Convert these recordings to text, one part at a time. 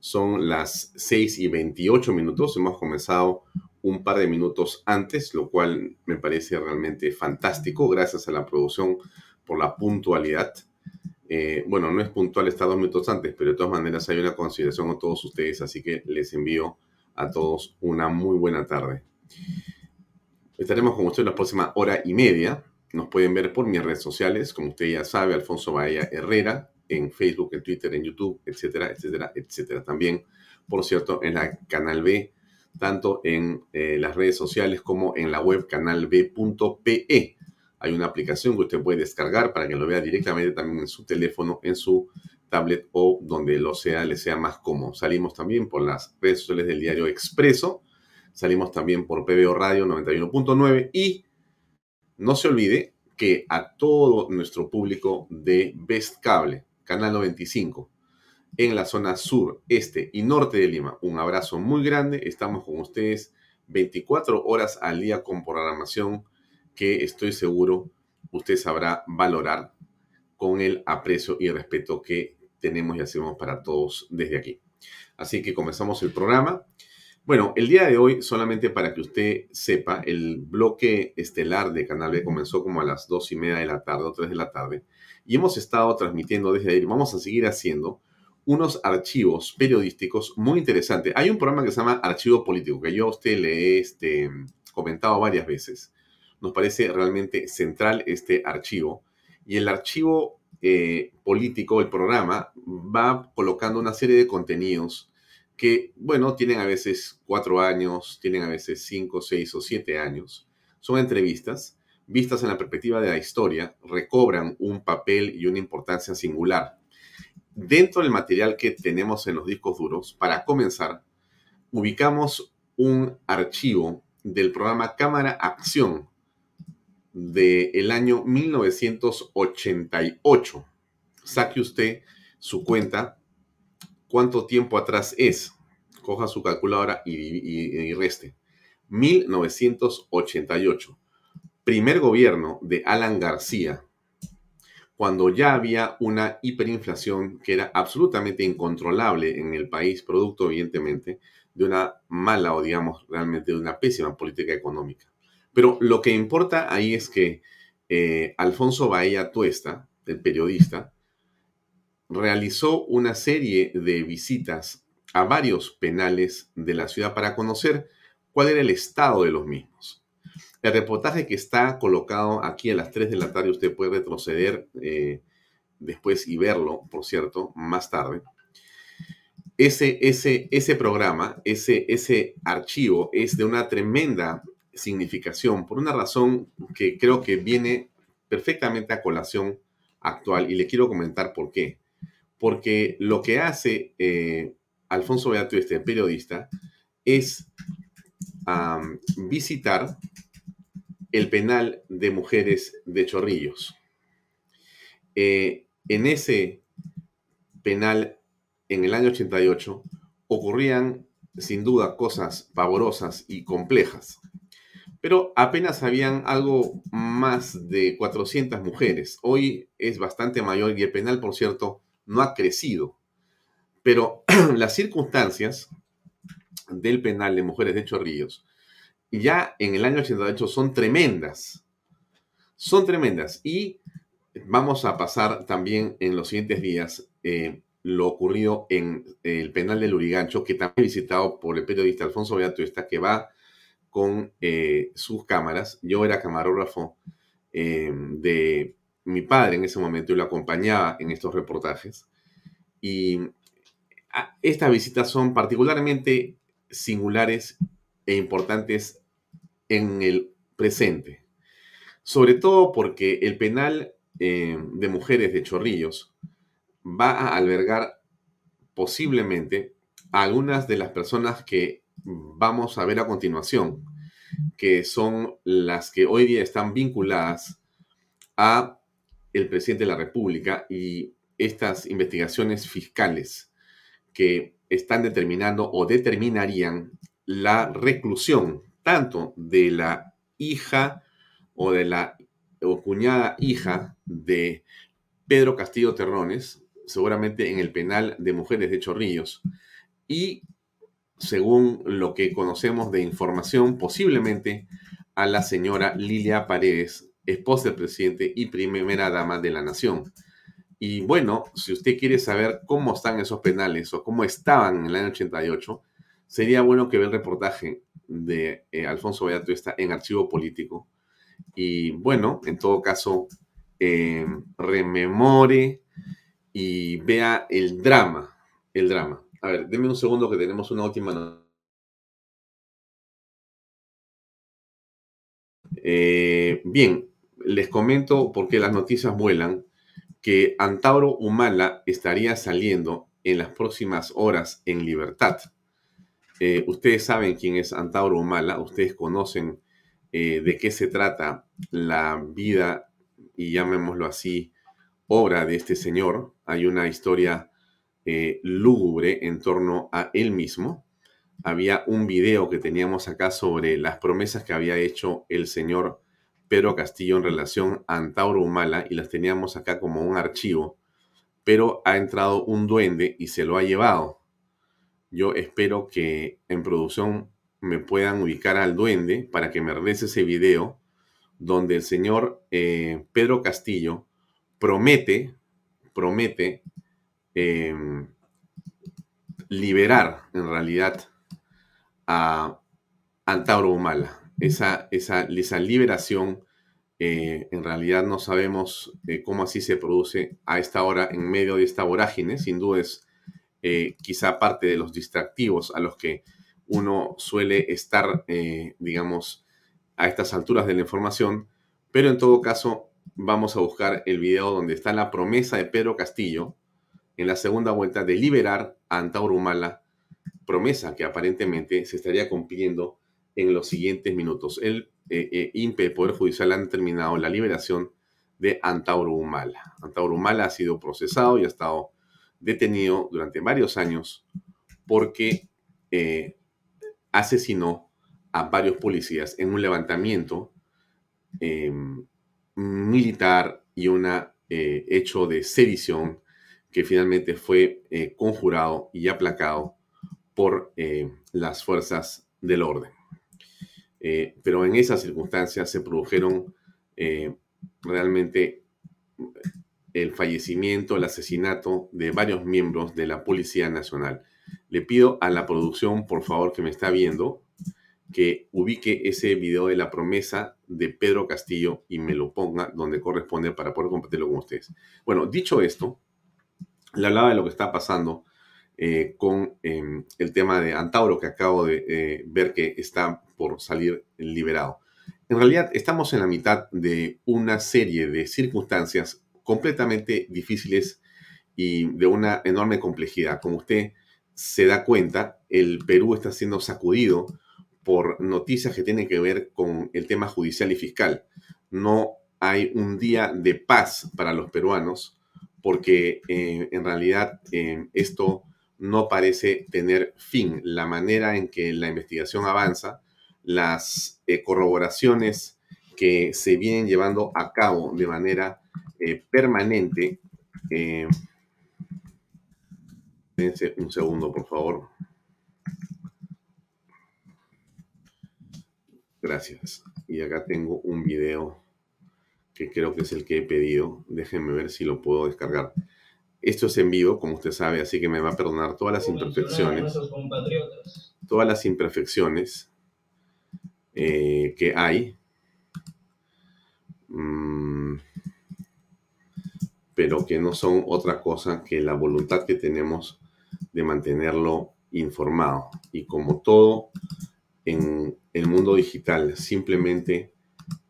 Son las 6 y 28 minutos. Hemos comenzado un par de minutos antes, lo cual me parece realmente fantástico. Gracias a la producción por la puntualidad. Eh, bueno, no es puntual estar dos minutos antes, pero de todas maneras hay una consideración a todos ustedes, así que les envío a todos una muy buena tarde. Estaremos con ustedes la próxima hora y media. Nos pueden ver por mis redes sociales, como usted ya sabe, Alfonso Bahía Herrera, en Facebook, en Twitter, en YouTube, etcétera, etcétera, etcétera. También, por cierto, en la Canal B, tanto en eh, las redes sociales como en la web canalb.pe. Hay una aplicación que usted puede descargar para que lo vea directamente también en su teléfono, en su tablet o donde lo sea, le sea más cómodo. Salimos también por las redes sociales del diario Expreso. Salimos también por PBO Radio 91.9 y no se olvide que a todo nuestro público de Best Cable, Canal 95, en la zona sur, este y norte de Lima. Un abrazo muy grande. Estamos con ustedes 24 horas al día con programación que estoy seguro usted sabrá valorar con el aprecio y respeto que tenemos y hacemos para todos desde aquí. Así que comenzamos el programa. Bueno, el día de hoy, solamente para que usted sepa, el bloque estelar de Canal B comenzó como a las dos y media de la tarde o tres de la tarde y hemos estado transmitiendo desde ahí, vamos a seguir haciendo unos archivos periodísticos muy interesantes. Hay un programa que se llama Archivo Político, que yo a usted le he este, comentado varias veces. Nos parece realmente central este archivo. Y el archivo eh, político, el programa, va colocando una serie de contenidos que, bueno, tienen a veces cuatro años, tienen a veces cinco, seis o siete años. Son entrevistas vistas en la perspectiva de la historia, recobran un papel y una importancia singular. Dentro del material que tenemos en los discos duros, para comenzar, ubicamos un archivo del programa Cámara Acción del año 1988. Saque usted su cuenta, cuánto tiempo atrás es. Coja su calculadora y, y reste. 1988 primer gobierno de Alan García, cuando ya había una hiperinflación que era absolutamente incontrolable en el país, producto evidentemente de una mala o digamos realmente de una pésima política económica. Pero lo que importa ahí es que eh, Alfonso Bahía Tuesta, el periodista, realizó una serie de visitas a varios penales de la ciudad para conocer cuál era el estado de los mismos. El reportaje que está colocado aquí a las 3 de la tarde, usted puede retroceder eh, después y verlo, por cierto, más tarde. Ese, ese, ese programa, ese, ese archivo es de una tremenda significación por una razón que creo que viene perfectamente a colación actual y le quiero comentar por qué. Porque lo que hace eh, Alfonso Beato, este periodista, es visitar el penal de mujeres de Chorrillos. Eh, en ese penal en el año 88 ocurrían sin duda cosas pavorosas y complejas, pero apenas habían algo más de 400 mujeres. Hoy es bastante mayor y el penal, por cierto, no ha crecido. Pero las circunstancias del penal de mujeres de Chorrillos ya en el año 88 son tremendas. Son tremendas. Y vamos a pasar también en los siguientes días eh, lo ocurrido en el penal de Lurigancho, que también visitado por el periodista Alfonso Beatuesta, que va con eh, sus cámaras. Yo era camarógrafo eh, de mi padre en ese momento y lo acompañaba en estos reportajes. Y ah, estas visitas son particularmente singulares e importantes en el presente. Sobre todo porque el penal eh, de mujeres de Chorrillos va a albergar posiblemente a algunas de las personas que vamos a ver a continuación, que son las que hoy día están vinculadas a el presidente de la República y estas investigaciones fiscales que están determinando o determinarían la reclusión tanto de la hija o de la o cuñada hija de Pedro Castillo Terrones, seguramente en el penal de mujeres de Chorrillos, y según lo que conocemos de información, posiblemente a la señora Lilia Paredes, esposa del presidente y primera dama de la nación. Y bueno, si usted quiere saber cómo están esos penales o cómo estaban en el año 88, sería bueno que vea el reportaje de eh, Alfonso Beato está en archivo político. Y bueno, en todo caso, eh, rememore y vea el drama, el drama. A ver, denme un segundo que tenemos una última eh, bien, les comento porque las noticias vuelan que Antauro Humala estaría saliendo en las próximas horas en libertad. Eh, ustedes saben quién es Antauro Humala, ustedes conocen eh, de qué se trata la vida, y llamémoslo así, obra de este señor. Hay una historia eh, lúgubre en torno a él mismo. Había un video que teníamos acá sobre las promesas que había hecho el señor Pedro Castillo en relación a Antauro Humala y las teníamos acá como un archivo, pero ha entrado un duende y se lo ha llevado. Yo espero que en producción me puedan ubicar al duende para que me regrese ese video donde el señor eh, Pedro Castillo promete, promete em, liberar en realidad a Antauro Humala. Esa, esa, esa liberación eh, en realidad no sabemos eh, cómo así se produce a esta hora en medio de esta vorágine. Sin duda es quizá parte de los distractivos a los que uno suele estar, eh, digamos, a estas alturas de la información, pero en todo caso vamos a buscar el video donde está la promesa de Pedro Castillo en la segunda vuelta de liberar a Antauro Humala, promesa que aparentemente se estaría cumpliendo en los siguientes minutos. El eh, eh, INPE, el Poder Judicial, han determinado la liberación de Antauro Humala. Antauro Humala ha sido procesado y ha estado detenido durante varios años porque asesinó a varios policías en un levantamiento em, militar y un eh, hecho de sedición que finalmente fue eh, conjurado y aplacado por eh, las fuerzas del orden. pero en esas circunstancias se produjeron realmente el fallecimiento, el asesinato de varios miembros de la Policía Nacional. Le pido a la producción, por favor, que me está viendo, que ubique ese video de la promesa de Pedro Castillo y me lo ponga donde corresponde para poder compartirlo con ustedes. Bueno, dicho esto, le hablaba de lo que está pasando eh, con em, el tema de Antauro, que acabo de eh, ver que está por salir liberado. En realidad, estamos en la mitad de una serie de circunstancias completamente difíciles y de una enorme complejidad. Como usted se da cuenta, el Perú está siendo sacudido por noticias que tienen que ver con el tema judicial y fiscal. No hay un día de paz para los peruanos porque eh, en realidad eh, esto no parece tener fin. La manera en que la investigación avanza, las eh, corroboraciones que se vienen llevando a cabo de manera permanente. un segundo, por favor. Gracias. Y acá tengo un video que creo que es el que he pedido. Déjenme ver si lo puedo descargar. Esto es en vivo, como usted sabe, así que me va a perdonar todas las imperfecciones. Todas las imperfecciones eh, que hay. Mm, pero que no son otra cosa que la voluntad que tenemos de mantenerlo informado. Y como todo en el mundo digital simplemente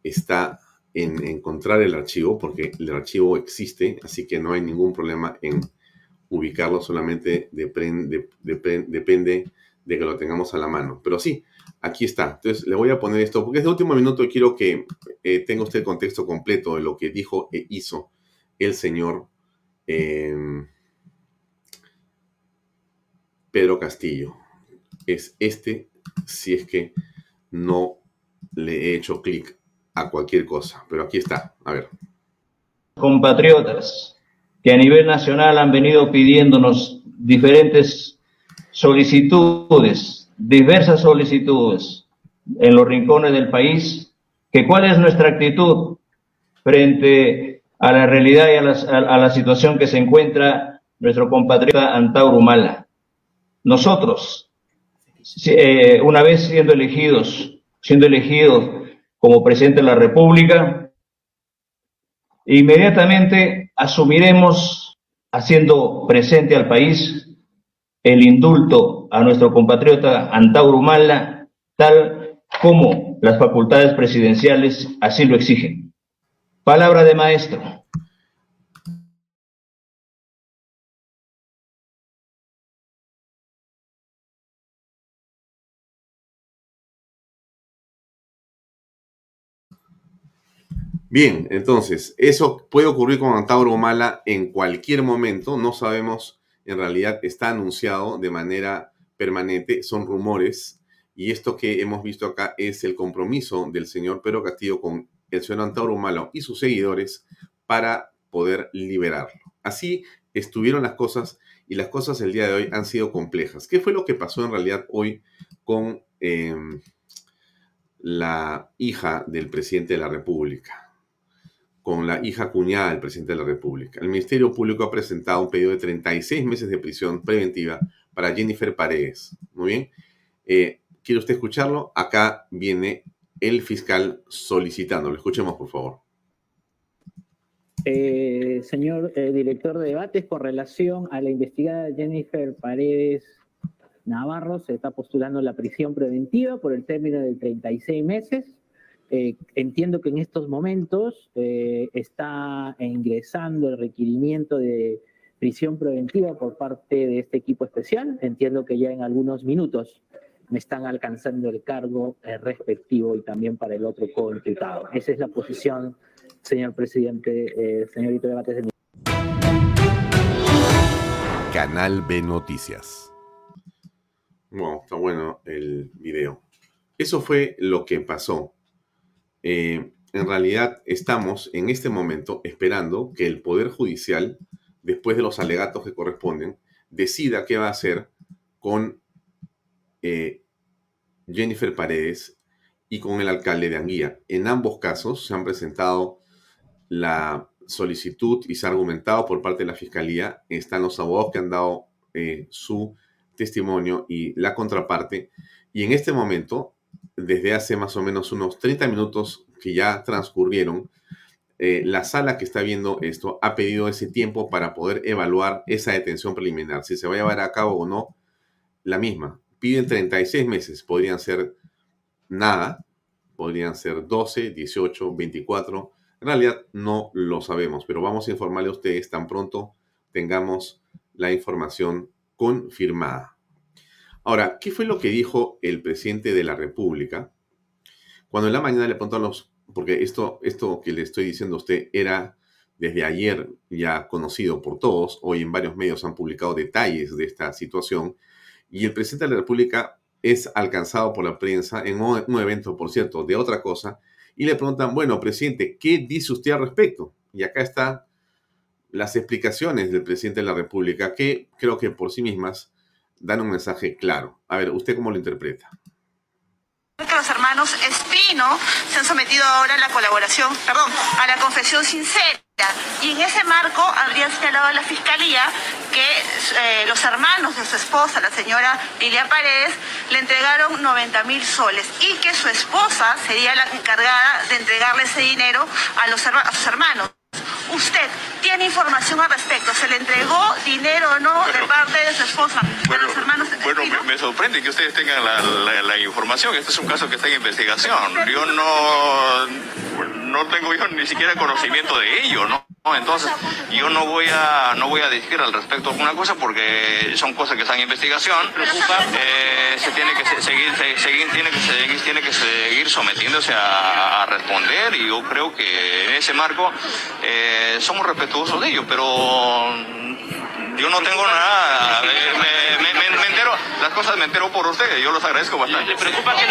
está en encontrar el archivo, porque el archivo existe, así que no hay ningún problema en ubicarlo, solamente depende de que lo tengamos a la mano. Pero sí, aquí está. Entonces le voy a poner esto, porque es de último minuto y quiero que eh, tenga usted el contexto completo de lo que dijo e hizo el señor em, Pedro Castillo. Es este, si es que no le he hecho clic a cualquier cosa, pero aquí está, a ver. Compatriotas que a nivel nacional han venido pidiéndonos diferentes solicitudes, diversas solicitudes en los rincones del país, que cuál es nuestra actitud frente a la realidad y a la, situación que se encuentra nuestro compatriota Antauro Mala. Nosotros, eh, una vez siendo elegidos, siendo elegidos como presidente de la República, inmediatamente asumiremos, haciendo presente al país, el indulto a nuestro compatriota Antauro Mala, tal como las facultades presidenciales así lo exigen. Palabra de maestro. Bien, entonces, eso puede ocurrir con Antauro Mala en cualquier momento, no sabemos, en realidad está anunciado de manera permanente, son rumores, y esto que hemos visto acá es el compromiso del señor Pedro Castillo con el señor Antauro y sus seguidores para poder liberarlo. Así estuvieron las cosas y las cosas el día de hoy han sido complejas. ¿Qué fue lo que pasó en realidad hoy con em, la hija del presidente de la República? con la hija cuñada del presidente de la República. El Ministerio Público ha presentado un pedido de 36 meses de prisión preventiva para Jennifer Paredes. Muy bien. Eh, ¿Quiere usted escucharlo? Acá viene el fiscal solicitándolo. Escuchemos, por favor. Eh, señor eh, director de debates, con relación a la investigada Jennifer Paredes Navarro, se está postulando la prisión preventiva por el término de 36 meses eh, entiendo que en estos momentos está ingresando el requerimiento de prisión preventiva por parte de este equipo especial. Entiendo que ya en algunos minutos me están alcanzando el cargo eh, respectivo y también para el otro co-imputado. Esa es la posición, señor presidente, señorito Debates. Canal B Noticias. Bueno, está bueno el video. Eso fue lo que pasó eh, en realidad estamos en este momento esperando que el Poder Judicial, después de los alegatos que corresponden, decida qué va a hacer con eh, Jennifer Paredes y con el alcalde de Anguía. En ambos casos se han presentado la solicitud y se ha argumentado por parte de la Fiscalía. Están los abogados que han dado eh, su testimonio y la contraparte. Y en este momento desde hace más o menos unos 30 minutos que ya transcurrieron, eh, la sala que está viendo esto ha pedido ese tiempo para poder evaluar esa detención preliminar, si se va a llevar a cabo o no, la misma. Piden 36 meses, podrían ser nada, podrían ser 12, 18, 24. En realidad no lo sabemos, pero vamos a informarle a ustedes tan pronto tengamos la información confirmada. Ahora, ¿qué fue lo que dijo el presidente de la República? Cuando en la mañana le preguntó a los, porque esto, esto que le estoy diciendo a usted era desde ayer ya conocido por todos. Hoy en varios medios han publicado detalles de esta situación. Y el presidente de la República es alcanzado por la prensa en un, evento, por cierto, de otra cosa. Y le preguntan, bueno, presidente, ¿qué dice usted al respecto? Y acá están las explicaciones del presidente de la República, que creo que por sí mismas dan un mensaje claro. A ver, ¿usted cómo lo interpreta? Los hermanos Espino se han sometido ahora a la colaboración, perdón, a la confesión sincera. Y en ese marco habría señalado a la Fiscalía que eh, los hermanos de su esposa, la señora Lilia Paredes, le entregaron 90 mil soles y que su esposa sería la encargada de entregarle ese dinero a, los, a sus hermanos. Usted tiene información al respecto. ¿Se le entregó dinero o no de parte de su esposa bueno, los hermanos? Bueno, me, sorprende que ustedes tengan la, información. Este es un caso que está en investigación. Yo no, no tengo yo ni siquiera conocimiento de ello, ¿no? Entonces, yo no voy a no voy a decir al respecto alguna cosa porque son cosas que están en investigación. Eh, se tiene que seguir, seguir, tiene que seguir, tiene que seguir sometiéndose a, responder y yo creo que en ese marco eh, somos respetuosos de ello, pero yo no tengo nada. Me, entero, las cosas me entero por ustedes. Yo los agradezco bastante. preocupa que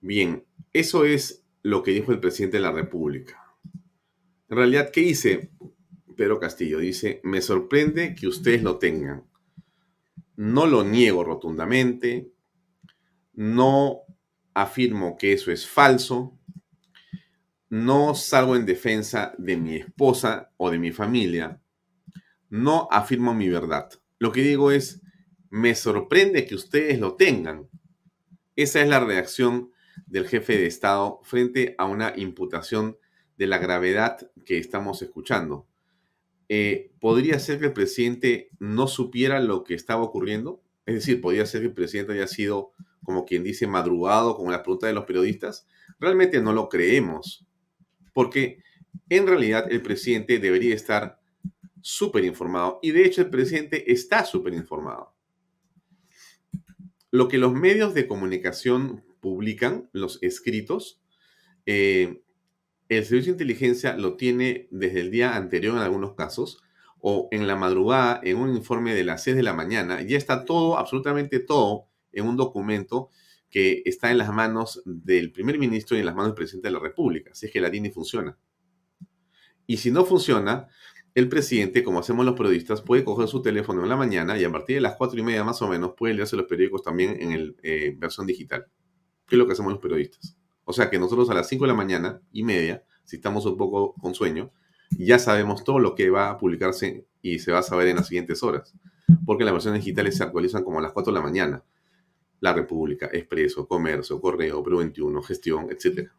Bien, eso es lo que dijo el presidente de la República. En realidad, ¿qué dice Pedro Castillo? Dice, me sorprende que ustedes lo tengan. No lo niego rotundamente, no afirmo que eso es falso, no salgo en defensa de mi esposa o de mi familia, no afirmo mi verdad. Lo que digo es, me sorprende que ustedes lo tengan. Esa es la reacción del jefe de Estado frente a una imputación de la gravedad que estamos escuchando. Eh, ¿Podría ser que el presidente no supiera lo que estaba ocurriendo? Es decir, ¿podría ser que el presidente haya sido, como quien dice, madrugado con la pregunta de los periodistas? Realmente no lo creemos, porque en realidad el presidente debería estar súper informado y de hecho el presidente está súper informado. Lo que los medios de comunicación publican los escritos. Eh, el servicio de inteligencia lo tiene desde el día anterior en algunos casos o en la madrugada en un informe de las 6 de la mañana. Ya está todo, absolutamente todo, en un documento que está en las manos del primer ministro y en las manos del presidente de la República, si es que la DINI funciona. Y si no funciona, el presidente, como hacemos los periodistas, puede coger su teléfono en la mañana y a partir de las cuatro y media más o menos puede leerse los periódicos también en el, eh, versión digital que es lo que hacemos los periodistas. O sea que nosotros a las 5 de la mañana y media, si estamos un poco con sueño, ya sabemos todo lo que va a publicarse y se va a saber en las siguientes horas. Porque las versiones digitales se actualizan como a las 4 de la mañana. La República, Expreso, Comercio, Correo, Pro 21, Gestión, etc.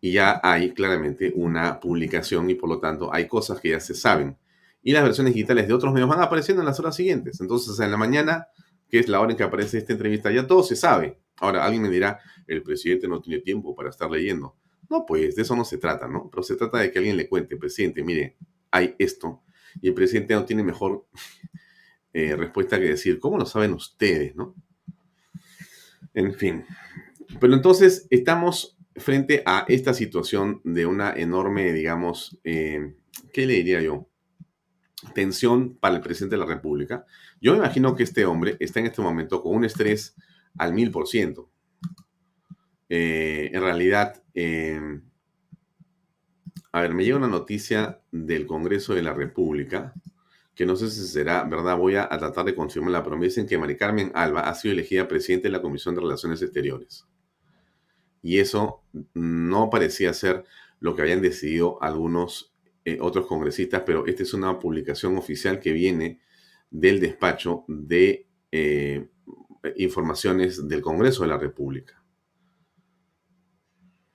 Y ya hay claramente una publicación y por lo tanto hay cosas que ya se saben. Y las versiones digitales de otros medios van apareciendo en las horas siguientes. Entonces en la mañana, que es la hora en que aparece esta entrevista, ya todo se sabe. Ahora, alguien me dirá, el presidente no tiene tiempo para estar leyendo. No, pues de eso no se trata, ¿no? Pero se trata de que alguien le cuente, presidente, mire, hay esto. Y el presidente no tiene mejor eh, respuesta que decir, ¿cómo lo saben ustedes, no? En fin. Pero entonces estamos frente a esta situación de una enorme, digamos, eh, ¿qué le diría yo? Tensión para el presidente de la República. Yo me imagino que este hombre está en este momento con un estrés al mil por ciento. Eh, en realidad, em, a ver, me llega una noticia del Congreso de la República, que no sé si será verdad, voy a, tratar de confirmarla, pero me dicen que Mari Carmen Alba ha sido elegida presidente de la Comisión de Relaciones Exteriores. Y eso no parecía ser lo que habían decidido algunos eh, otros congresistas, pero esta es una publicación oficial que viene del despacho de eh, informaciones del Congreso de la República.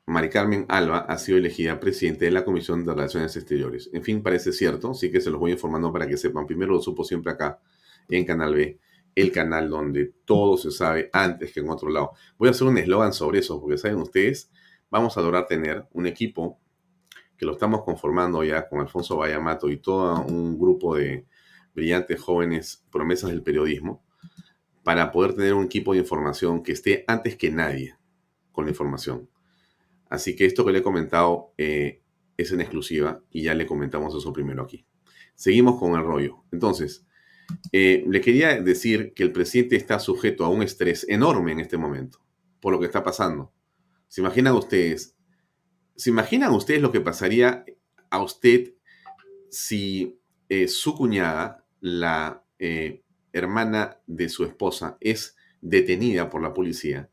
Mari Carmen Alba ha sido elegida presidente de la Comisión de Relaciones Exteriores. En fin, parece cierto, sí que se los voy informando para que sepan. Primero lo supo siempre acá en Canal B, el canal donde todo se sabe antes que en otro lado. Voy a hacer un eslogan sobre eso, porque saben ustedes, vamos a lograr tener un equipo que lo estamos conformando ya con Alfonso Bayamato y todo un grupo de brillantes jóvenes promesas del periodismo para poder tener un equipo de información que esté antes que nadie, con la información. Así que esto que le he comentado eh, es en exclusiva y ya le comentamos eso primero aquí. Seguimos con el rollo. Entonces, eh, le quería decir que el presidente está sujeto a un estrés enorme en este momento por lo que está pasando. ¿Se imaginan ustedes? ¿Se imaginan ustedes lo que pasaría a usted si eh, su cuñada, la hermana de su esposa, es detenida por la policía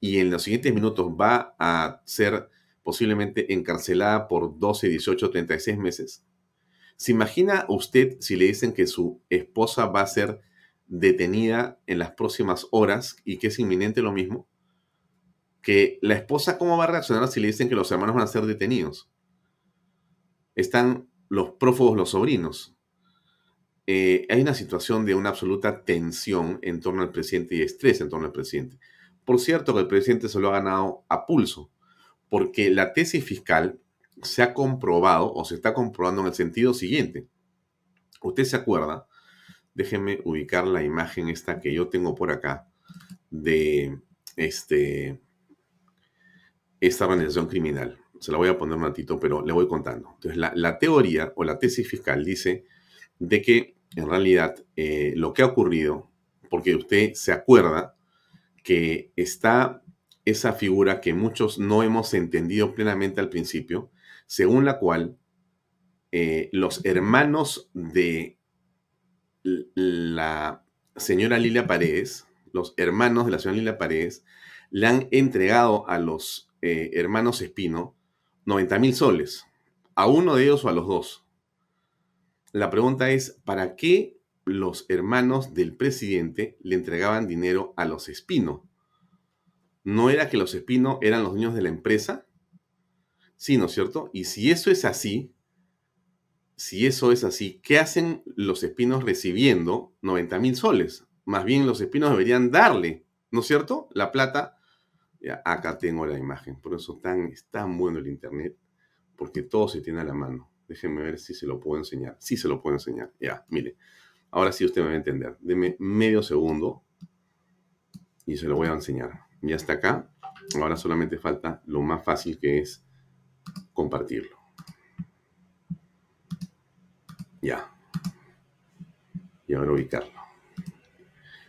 y en los siguientes minutos va a ser posiblemente encarcelada por 12, 18, 36 meses? ¿Se imagina usted si le dicen que su esposa va a ser detenida en las próximas horas y que es inminente lo mismo? Que la esposa, ¿cómo va a reaccionar si le dicen que los hermanos van a ser detenidos? Están los prófugos, los sobrinos. Eh, hay una situación de una absoluta tensión en torno al presidente y estrés en torno al presidente. Por cierto, que el presidente se lo ha ganado a pulso, porque la tesis fiscal se ha comprobado o se está comprobando en el sentido siguiente. Usted se acuerda, déjenme ubicar la imagen esta que yo tengo por acá de este, esta organización criminal. Se la voy a poner un ratito, pero le voy contando. Entonces, la, teoría o la tesis fiscal dice de que en realidad eh, lo que ha ocurrido, porque usted se acuerda que está esa figura que muchos no hemos entendido plenamente al principio, según la cual eh, los hermanos de la señora Lilia Paredes, los hermanos de la señora Lilia Paredes, le han entregado a los eh, hermanos Espino 90 mil soles, a uno de ellos o a los dos. La pregunta es, ¿para qué los hermanos del presidente le entregaban dinero a los Espino? ¿No era que los Espino eran los dueños de la empresa? Sí, ¿no es cierto? Y si eso es así, si eso es así, ¿qué hacen los espinos recibiendo 90 mil soles? Más bien los espinos deberían darle, ¿no es cierto? La plata. Ya, acá tengo la imagen, por eso tan, es tan bueno el internet, porque todo se tiene a la mano. Déjenme ver si se lo puedo enseñar. Sí se lo puedo enseñar. Ya, mire. Ahora sí usted me va a entender. Deme medio segundo y se lo voy a enseñar. Ya está acá. Ahora solamente falta lo más fácil que es compartirlo. Ya. Y ahora ubicarlo.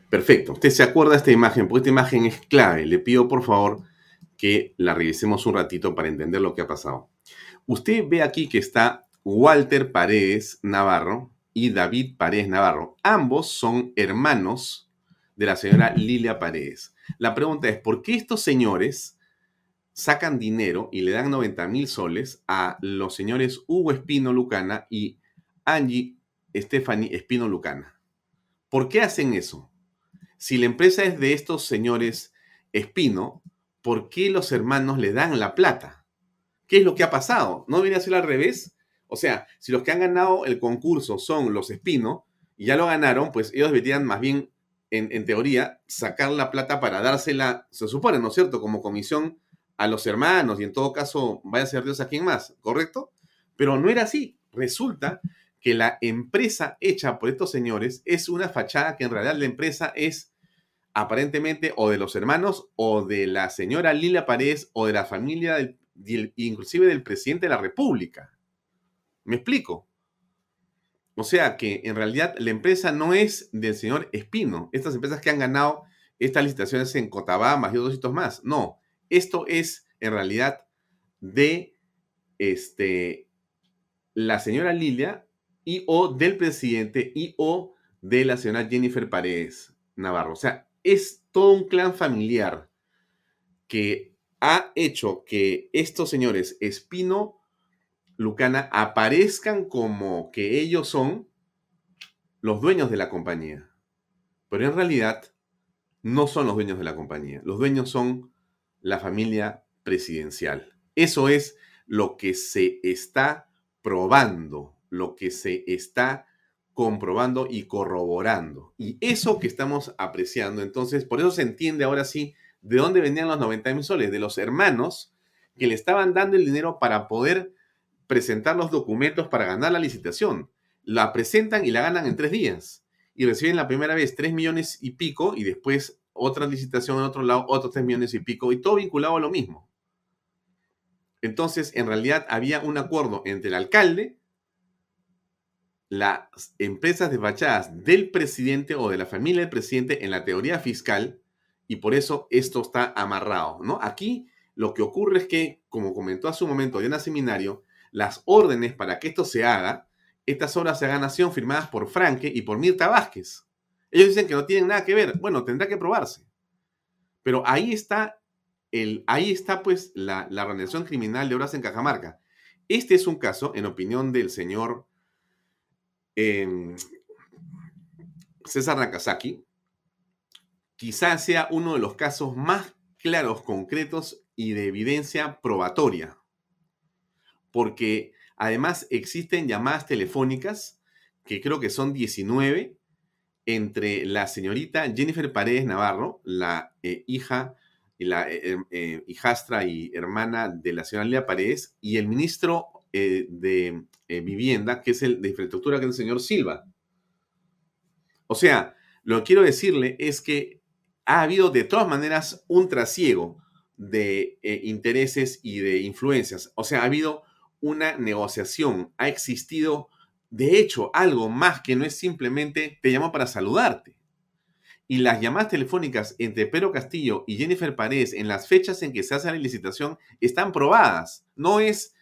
Perfecto. Usted se acuerda de esta imagen, porque esta imagen es clave. Le pido por favor que la revisemos un ratito para entender lo que ha pasado. Usted ve aquí que está Walter Paredes Navarro y David Paredes Navarro. Ambos son hermanos de la señora Lilia Paredes. La pregunta es, ¿por qué estos señores sacan dinero y le dan 90 mil soles a los señores Hugo Espino Lucana y Angie Stephanie Espino Lucana. ¿Por qué hacen eso? Si la empresa es de estos señores Espino, ¿por qué los hermanos le dan la plata? ¿Qué es lo que ha pasado? ¿No debería ser al revés? O sea, si los que han ganado el concurso son los Espino y ya lo ganaron, pues ellos deberían más bien, en, teoría, sacar la plata para dársela, se supone, ¿no es cierto?, como comisión a los hermanos y en todo caso vaya a ser Dios a quien más, ¿correcto? Pero no era así. Resulta que la empresa hecha por estos señores es una fachada que en realidad la empresa es aparentemente o de los hermanos o de la señora Lila Paredes o de la familia inclusive del presidente de la República. ¿Me explico? O sea que en realidad la empresa no es del señor Espino. Estas empresas que han ganado estas licitaciones en Cotabá, y dos hitos más. No, esto es en realidad de este, la señora Lilia y o del presidente y o de la señora Jennifer Paredes Navarro. O sea, es todo un clan familiar que ha hecho que estos señores Espino, Lucana, aparezcan como que ellos son los dueños de la compañía. Pero en realidad no son los dueños de la compañía. Los dueños son la familia presidencial. Eso es lo que se está probando, lo que se está comprobando y corroborando. Y eso que estamos apreciando, entonces, por eso se entiende ahora sí de dónde venían los 90 mil soles, de los hermanos que le estaban dando el dinero para poder presentar los documentos para ganar la licitación. La presentan y la ganan en tres días. Y reciben la primera vez tres millones y pico y después otra licitación en otro lado, otros 3 millones y pico, y todo vinculado a lo mismo. Entonces, en realidad había un acuerdo entre el alcalde, las empresas despachadas del presidente o de la familia del presidente en la teoría fiscal, y por eso esto está amarrado, ¿no? Aquí lo que ocurre es que, como comentó hace un momento Diana Seminario, las órdenes para que esto se haga, estas obras de ganación firmadas por Franque y por Mirta Vázquez. Ellos dicen que no tienen nada que ver. Bueno, tendrá que probarse. Pero ahí está, el, ahí está pues la, la organización criminal de obras en Cajamarca. Este es un caso, en opinión del señor em, César Nakazaki, quizás sea uno de los casos más claros, concretos y de evidencia probatoria. Porque además existen llamadas telefónicas, que creo que son 19, entre la señorita Jennifer Paredes Navarro, la eh, hija, la eh, eh, hijastra y hermana de la señora Lía Paredes, y el ministro de Vivienda, que es el de infraestructura, que es el señor Silva. O sea, lo que quiero decirle es que ha habido de todas maneras un trasiego de intereses y de influencias. O sea, ha habido una negociación, ha existido de hecho, algo más que no es simplemente te llamo para saludarte. Y las llamadas telefónicas entre Pedro Castillo y Jennifer Paredes en las fechas en que se hace la licitación están probadas. No es,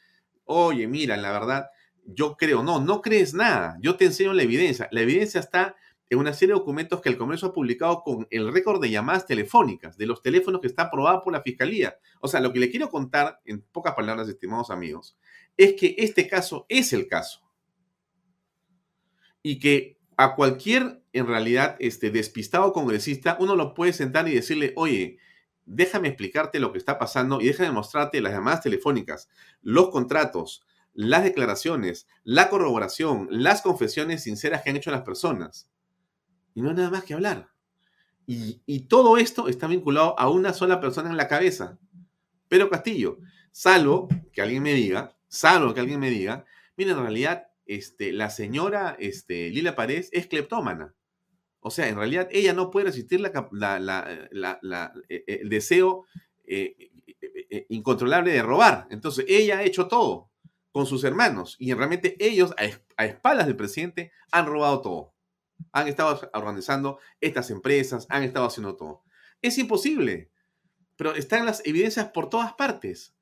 oye, mira, la verdad, yo creo, no, no crees nada. Yo te enseño la evidencia. La evidencia está en una serie de documentos que el Congreso ha publicado con el récord de llamadas telefónicas, de los teléfonos que está aprobado por la Fiscalía. O sea, lo que le quiero contar, en pocas palabras, estimados amigos, es que este caso es el caso y que a cualquier, en realidad, este, despistado congresista, uno lo puede sentar y decirle, oye, déjame explicarte lo que está pasando y déjame mostrarte las llamadas telefónicas, los contratos, las declaraciones, la corroboración, las confesiones sinceras que han hecho las personas. Y no hay nada más que hablar. Y, y todo esto está vinculado a una sola persona en la cabeza, Pero Castillo. Salvo que alguien me diga, salvo que alguien me diga, mira, en realidad este, la señora este, Lila Paredes es cleptómana. O sea, en realidad ella no puede resistir la, e, e, el deseo eh, e, incontrolable de robar. Entonces, ella ha hecho todo con sus hermanos y realmente ellos, a, espaldas del presidente, han robado todo. Han estado organizando estas empresas, han estado haciendo todo. Es imposible, pero están las evidencias por todas partes.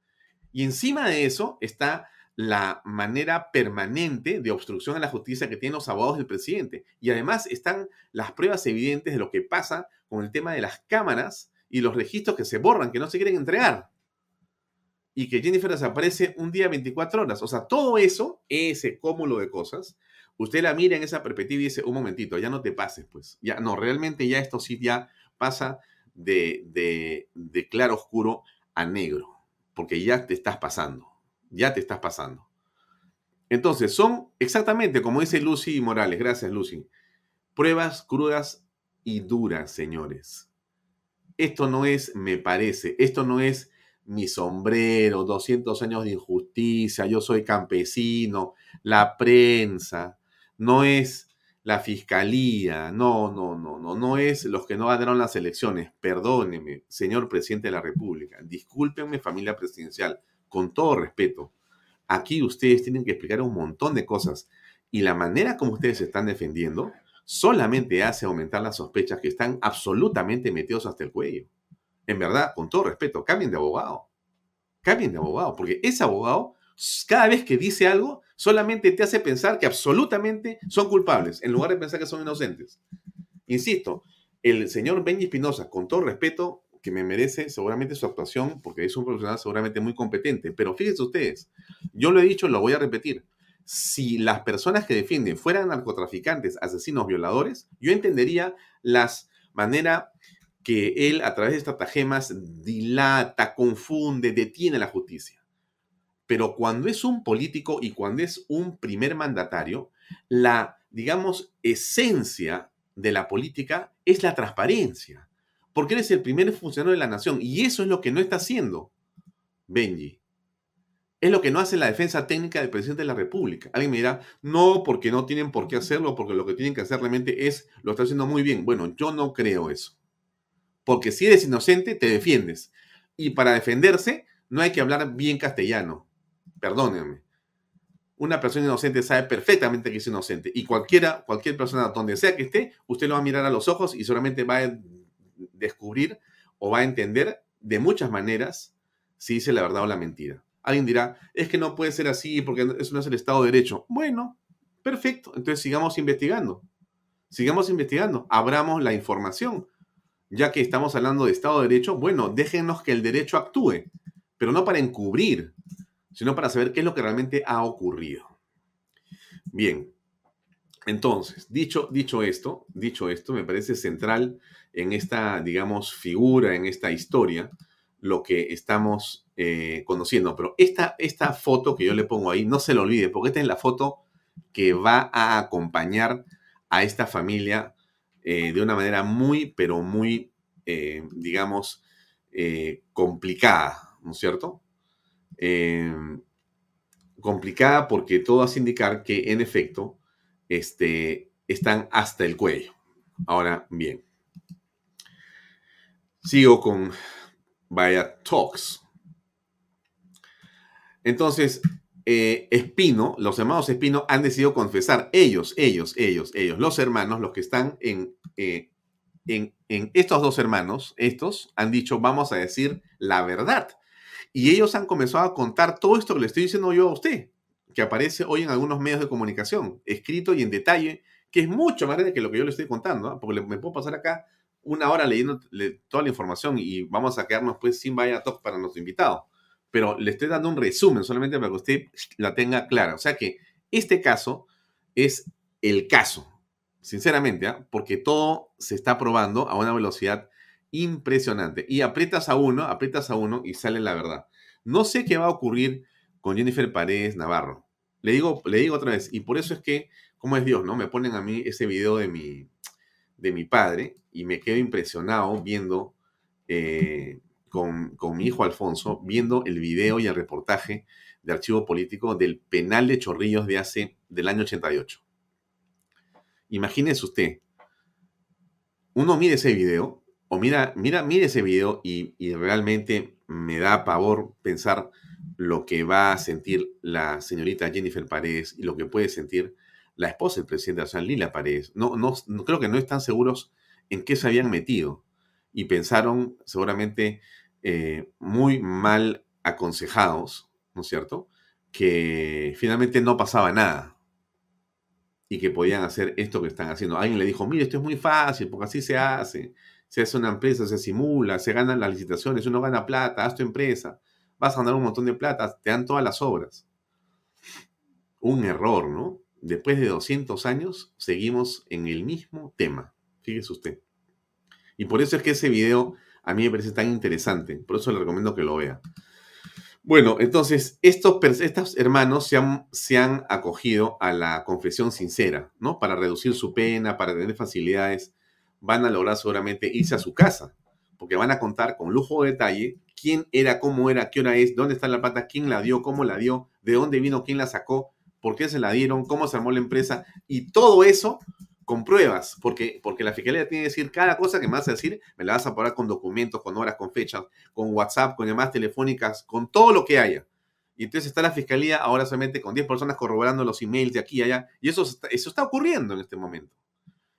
Y encima de eso está la manera permanente de obstrucción a la justicia que tienen los abogados del presidente. Y además están las pruebas evidentes de lo que pasa con el tema de las cámaras y los registros que se borran, que no se quieren entregar. Y que Jennifer desaparece un día 24 horas. O sea, todo eso, ese cúmulo de cosas, usted la mira en esa perspectiva y dice, un momentito, ya no te pases, pues. Ya, no, realmente ya esto sí ya pasa de, de, de claro oscuro a negro, porque ya te estás pasando ya te estás pasando. Entonces, son exactamente como dice Lucy Morales, gracias Lucy, pruebas crudas y duras, señores. Esto no es, me parece, esto no es mi sombrero, 200 años de injusticia, yo soy campesino, la prensa, no es la fiscalía, no, no, no, no, no es los que no ganaron las elecciones. Perdóneme, señor presidente de la República, discúlpenme familia presidencial, con todo respeto, aquí ustedes tienen que explicar un montón de cosas y la manera como ustedes se están defendiendo solamente hace aumentar las sospechas que están absolutamente metidos hasta el cuello. En verdad, con todo respeto, cambien de abogado. Cambien de abogado, porque ese abogado, cada vez que dice algo, solamente te hace pensar que absolutamente son culpables, en lugar de pensar que son inocentes. Insisto, el señor Benji Espinosa, con todo respeto, que me merece seguramente su actuación, porque es un profesional seguramente muy competente. Pero fíjense ustedes, yo lo he dicho, lo voy a repetir. Si las personas que defienden fueran narcotraficantes, asesinos, violadores, yo entendería las manera que él a través de estratagemas dilata, confunde, detiene la justicia. Pero cuando es un político y cuando es un primer mandatario, la, digamos, esencia de la política es la transparencia porque eres el primer funcionario de la nación. Y eso es lo que no está haciendo Benji. Es lo que no hace la defensa técnica del presidente de la República. Alguien me dirá, no, porque no tienen por qué hacerlo, porque lo que tienen que hacer realmente es, lo está haciendo muy bien. Bueno, yo no creo eso. Porque si eres inocente, te defiendes. Y para defenderse, no hay que hablar bien castellano. Perdónenme. Una persona inocente sabe perfectamente que es inocente. Y cualquiera, cualquier persona donde sea que esté, usted lo va a mirar a los ojos y solamente va a descubrir o va a entender de muchas maneras si dice la verdad o la mentira. Alguien dirá, es que no puede ser así porque eso no es el Estado de Derecho. Bueno, perfecto. Entonces sigamos investigando. Sigamos investigando. Abramos la información. Ya que estamos hablando de Estado de Derecho, bueno, déjenos que el derecho actúe, pero no para encubrir, sino para saber qué es lo que realmente ha ocurrido. Bien, entonces, dicho, dicho esto, dicho esto, me parece central en esta, digamos, figura, en esta historia, lo que estamos eh, conociendo. Pero esta, esta foto que yo le pongo ahí, no se lo olvide, porque esta es la foto que va a acompañar a esta familia eh, de una manera muy, pero muy, eh, digamos, complicada, ¿no es cierto? Complicada porque todo hace indicar que, en efecto, este, están hasta el cuello. Ahora bien, sigo con Vaya Talks. Entonces, eh, Espino, los hermanos Espino han decidido confesar, ellos, ellos, ellos, ellos, los hermanos, los que están en, eh, en, en estos dos hermanos, estos han dicho, vamos a decir la verdad. Y ellos han comenzado a contar todo esto que le estoy diciendo yo a usted, que aparece hoy en algunos medios de comunicación, escrito y en detalle, que es mucho más grande que lo que yo le estoy contando, ¿ah? porque me puedo pasar acá una hora leyendo toda la información y vamos a quedarnos pues sin vaya talk para nuestro invitado. Pero le estoy dando un resumen solamente para que usted la tenga clara. O sea que este caso es el caso, sinceramente, ¿ah? porque todo se está probando a una velocidad impresionante. Y aprietas a uno, aprietas a uno y sale la verdad. No sé qué va a ocurrir con Jennifer Paredes Navarro. Le digo, le digo otra vez, y por eso es que, ¿cómo es Dios, no? Me ponen a mí ese video de mi, de mi padre y me quedo impresionado viendo eh, con, mi hijo Alfonso, viendo el video y el reportaje de archivo político del penal de Chorrillos de hace, del año 88. Imagínese usted, uno mira ese video, o mira, mira, mira ese video y, y realmente me da pavor pensar lo que va a sentir la señorita Jennifer Paredes y lo que puede sentir la esposa del presidente Nacional, Lila Paredes. No, no, creo que no están seguros en qué se habían metido y pensaron seguramente eh, muy mal aconsejados, ¿no es cierto? Que finalmente no pasaba nada y que podían hacer esto que están haciendo. Alguien le dijo, mire, esto es muy fácil, porque así se hace. Se hace una empresa, se simula, se ganan las licitaciones, uno gana plata, haz tu empresa, vas a ganar un montón de plata, te dan todas las obras. Un error, ¿no? después de 200 años, seguimos en el mismo tema. Fíjese usted. Y por eso es que ese video a mí me parece tan interesante. Por eso le recomiendo que lo vea. Bueno, entonces, estos, estos hermanos se han, se han acogido a la confesión sincera, ¿no? Para reducir su pena, para tener facilidades. Van a lograr seguramente irse a su casa, porque van a contar con lujo de detalle quién era, cómo era, qué hora es, dónde está la plata, quién la dio, cómo la dio, de dónde vino, quién la sacó, por qué se la dieron, cómo se armó la empresa y todo eso con pruebas, porque, porque la fiscalía tiene que decir cada cosa que me vas a decir, me la vas a poner con documentos, con horas, con fechas, con WhatsApp, con llamadas telefónicas, con todo lo que haya. Y entonces está la fiscalía ahora solamente con 10 personas corroborando los emails de aquí y allá. Y eso, eso está ocurriendo en este momento.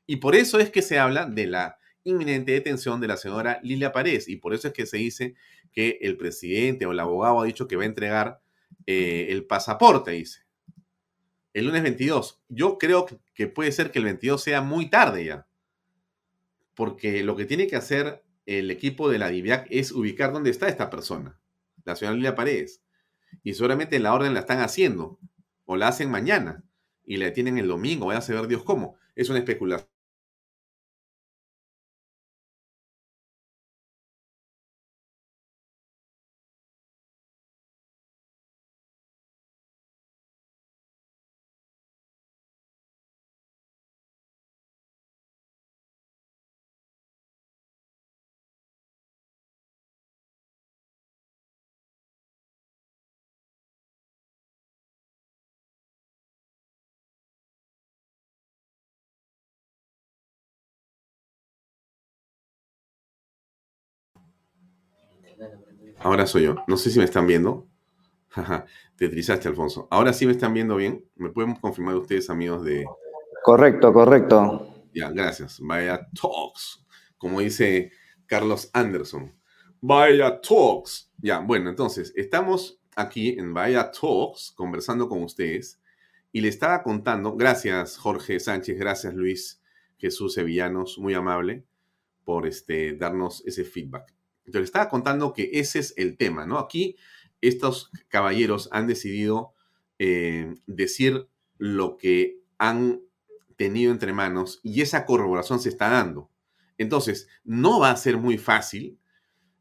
Y por eso es que se habla de la inminente detención de la señora Lilia Paredes. Y por eso es que se dice que el presidente o el abogado ha dicho que va a entregar eh, el pasaporte, dice el lunes 22. Yo creo que puede ser que el 22 sea muy tarde ya. Porque lo que tiene que hacer el equipo de la DIVIAC es ubicar dónde está esta persona, la señora Lilia Paredes. Y seguramente la orden la están haciendo, o la hacen mañana, y la detienen el domingo, vaya a saber Dios cómo. Es una especulación. Ahora soy yo. No sé si me están viendo. Te trizaste, Alfonso. Ahora sí me están viendo bien. ¿Me pueden confirmar ustedes, amigos de... Correcto, correcto. Ya, gracias. Vaya Talks. Como dice Carlos Anderson. Vaya Talks. Ya, bueno, entonces, estamos aquí en Vaya Talks conversando con ustedes y le estaba contando, gracias Jorge Sánchez, gracias Luis Jesús Sevillanos, muy amable por este, darnos ese feedback. Yo le estaba contando que ese es el tema, ¿no? Aquí estos caballeros han decidido eh, decir lo que han tenido entre manos y esa corroboración se está dando. Entonces, no va a ser muy fácil,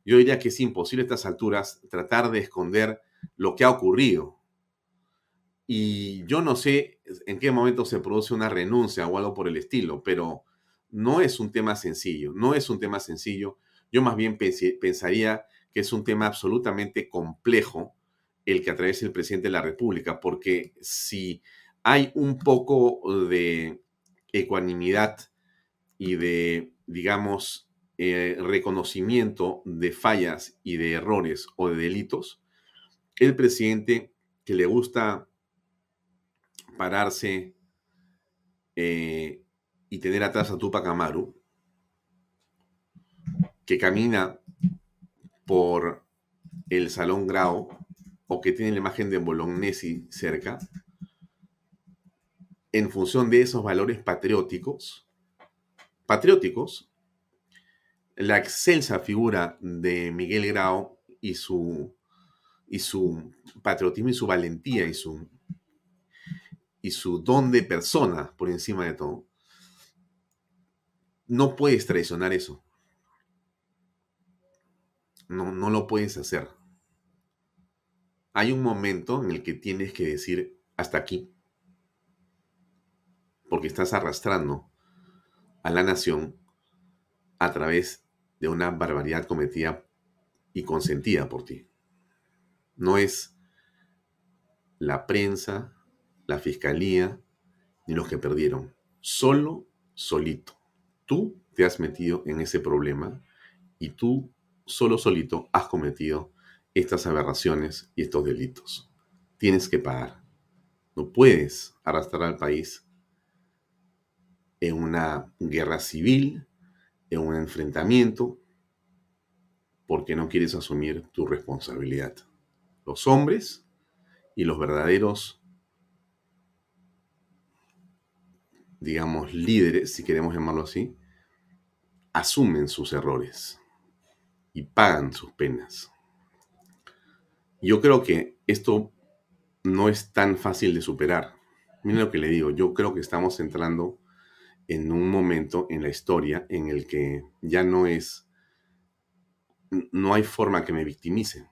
yo diría que es imposible a estas alturas tratar de esconder lo que ha ocurrido. Y yo no sé en qué momento se produce una renuncia o algo por el estilo, pero no es un tema sencillo, no es un tema sencillo. Yo más bien pensaría que es un tema absolutamente complejo el que atraviesa el presidente de la República, porque si hay un poco de ecuanimidad y de, digamos, eh, reconocimiento de fallas y de errores o de delitos, el presidente que le gusta pararse eh, y tener atrás a Tupac Amaru, que camina por el Salón Grau o que tiene la imagen de Bolognesi cerca, en función de esos valores patrióticos, patrióticos, la excelsa figura de Miguel Grau y su, y su patriotismo y su valentía y su, y su don de persona por encima de todo, no puedes traicionar eso. No, no lo puedes hacer. Hay un momento en el que tienes que decir hasta aquí porque estás arrastrando a la nación a través de una barbaridad cometida y consentida por ti. No es la prensa, la fiscalía, ni los que perdieron. Solo, solito. Tú te has metido en ese problema y tú, solo, solito, has cometido estas aberraciones y estos delitos. Tienes que pagar. No puedes arrastrar al país en una guerra civil, en un enfrentamiento, porque no quieres asumir tu responsabilidad. Los hombres y los verdaderos, digamos, líderes, si queremos llamarlo así, asumen sus errores y pagan sus penas. Yo creo que esto no es tan fácil de superar. Miren lo que le digo, yo creo que estamos entrando en un momento en la historia en el que ya no es, no hay forma que me victimice.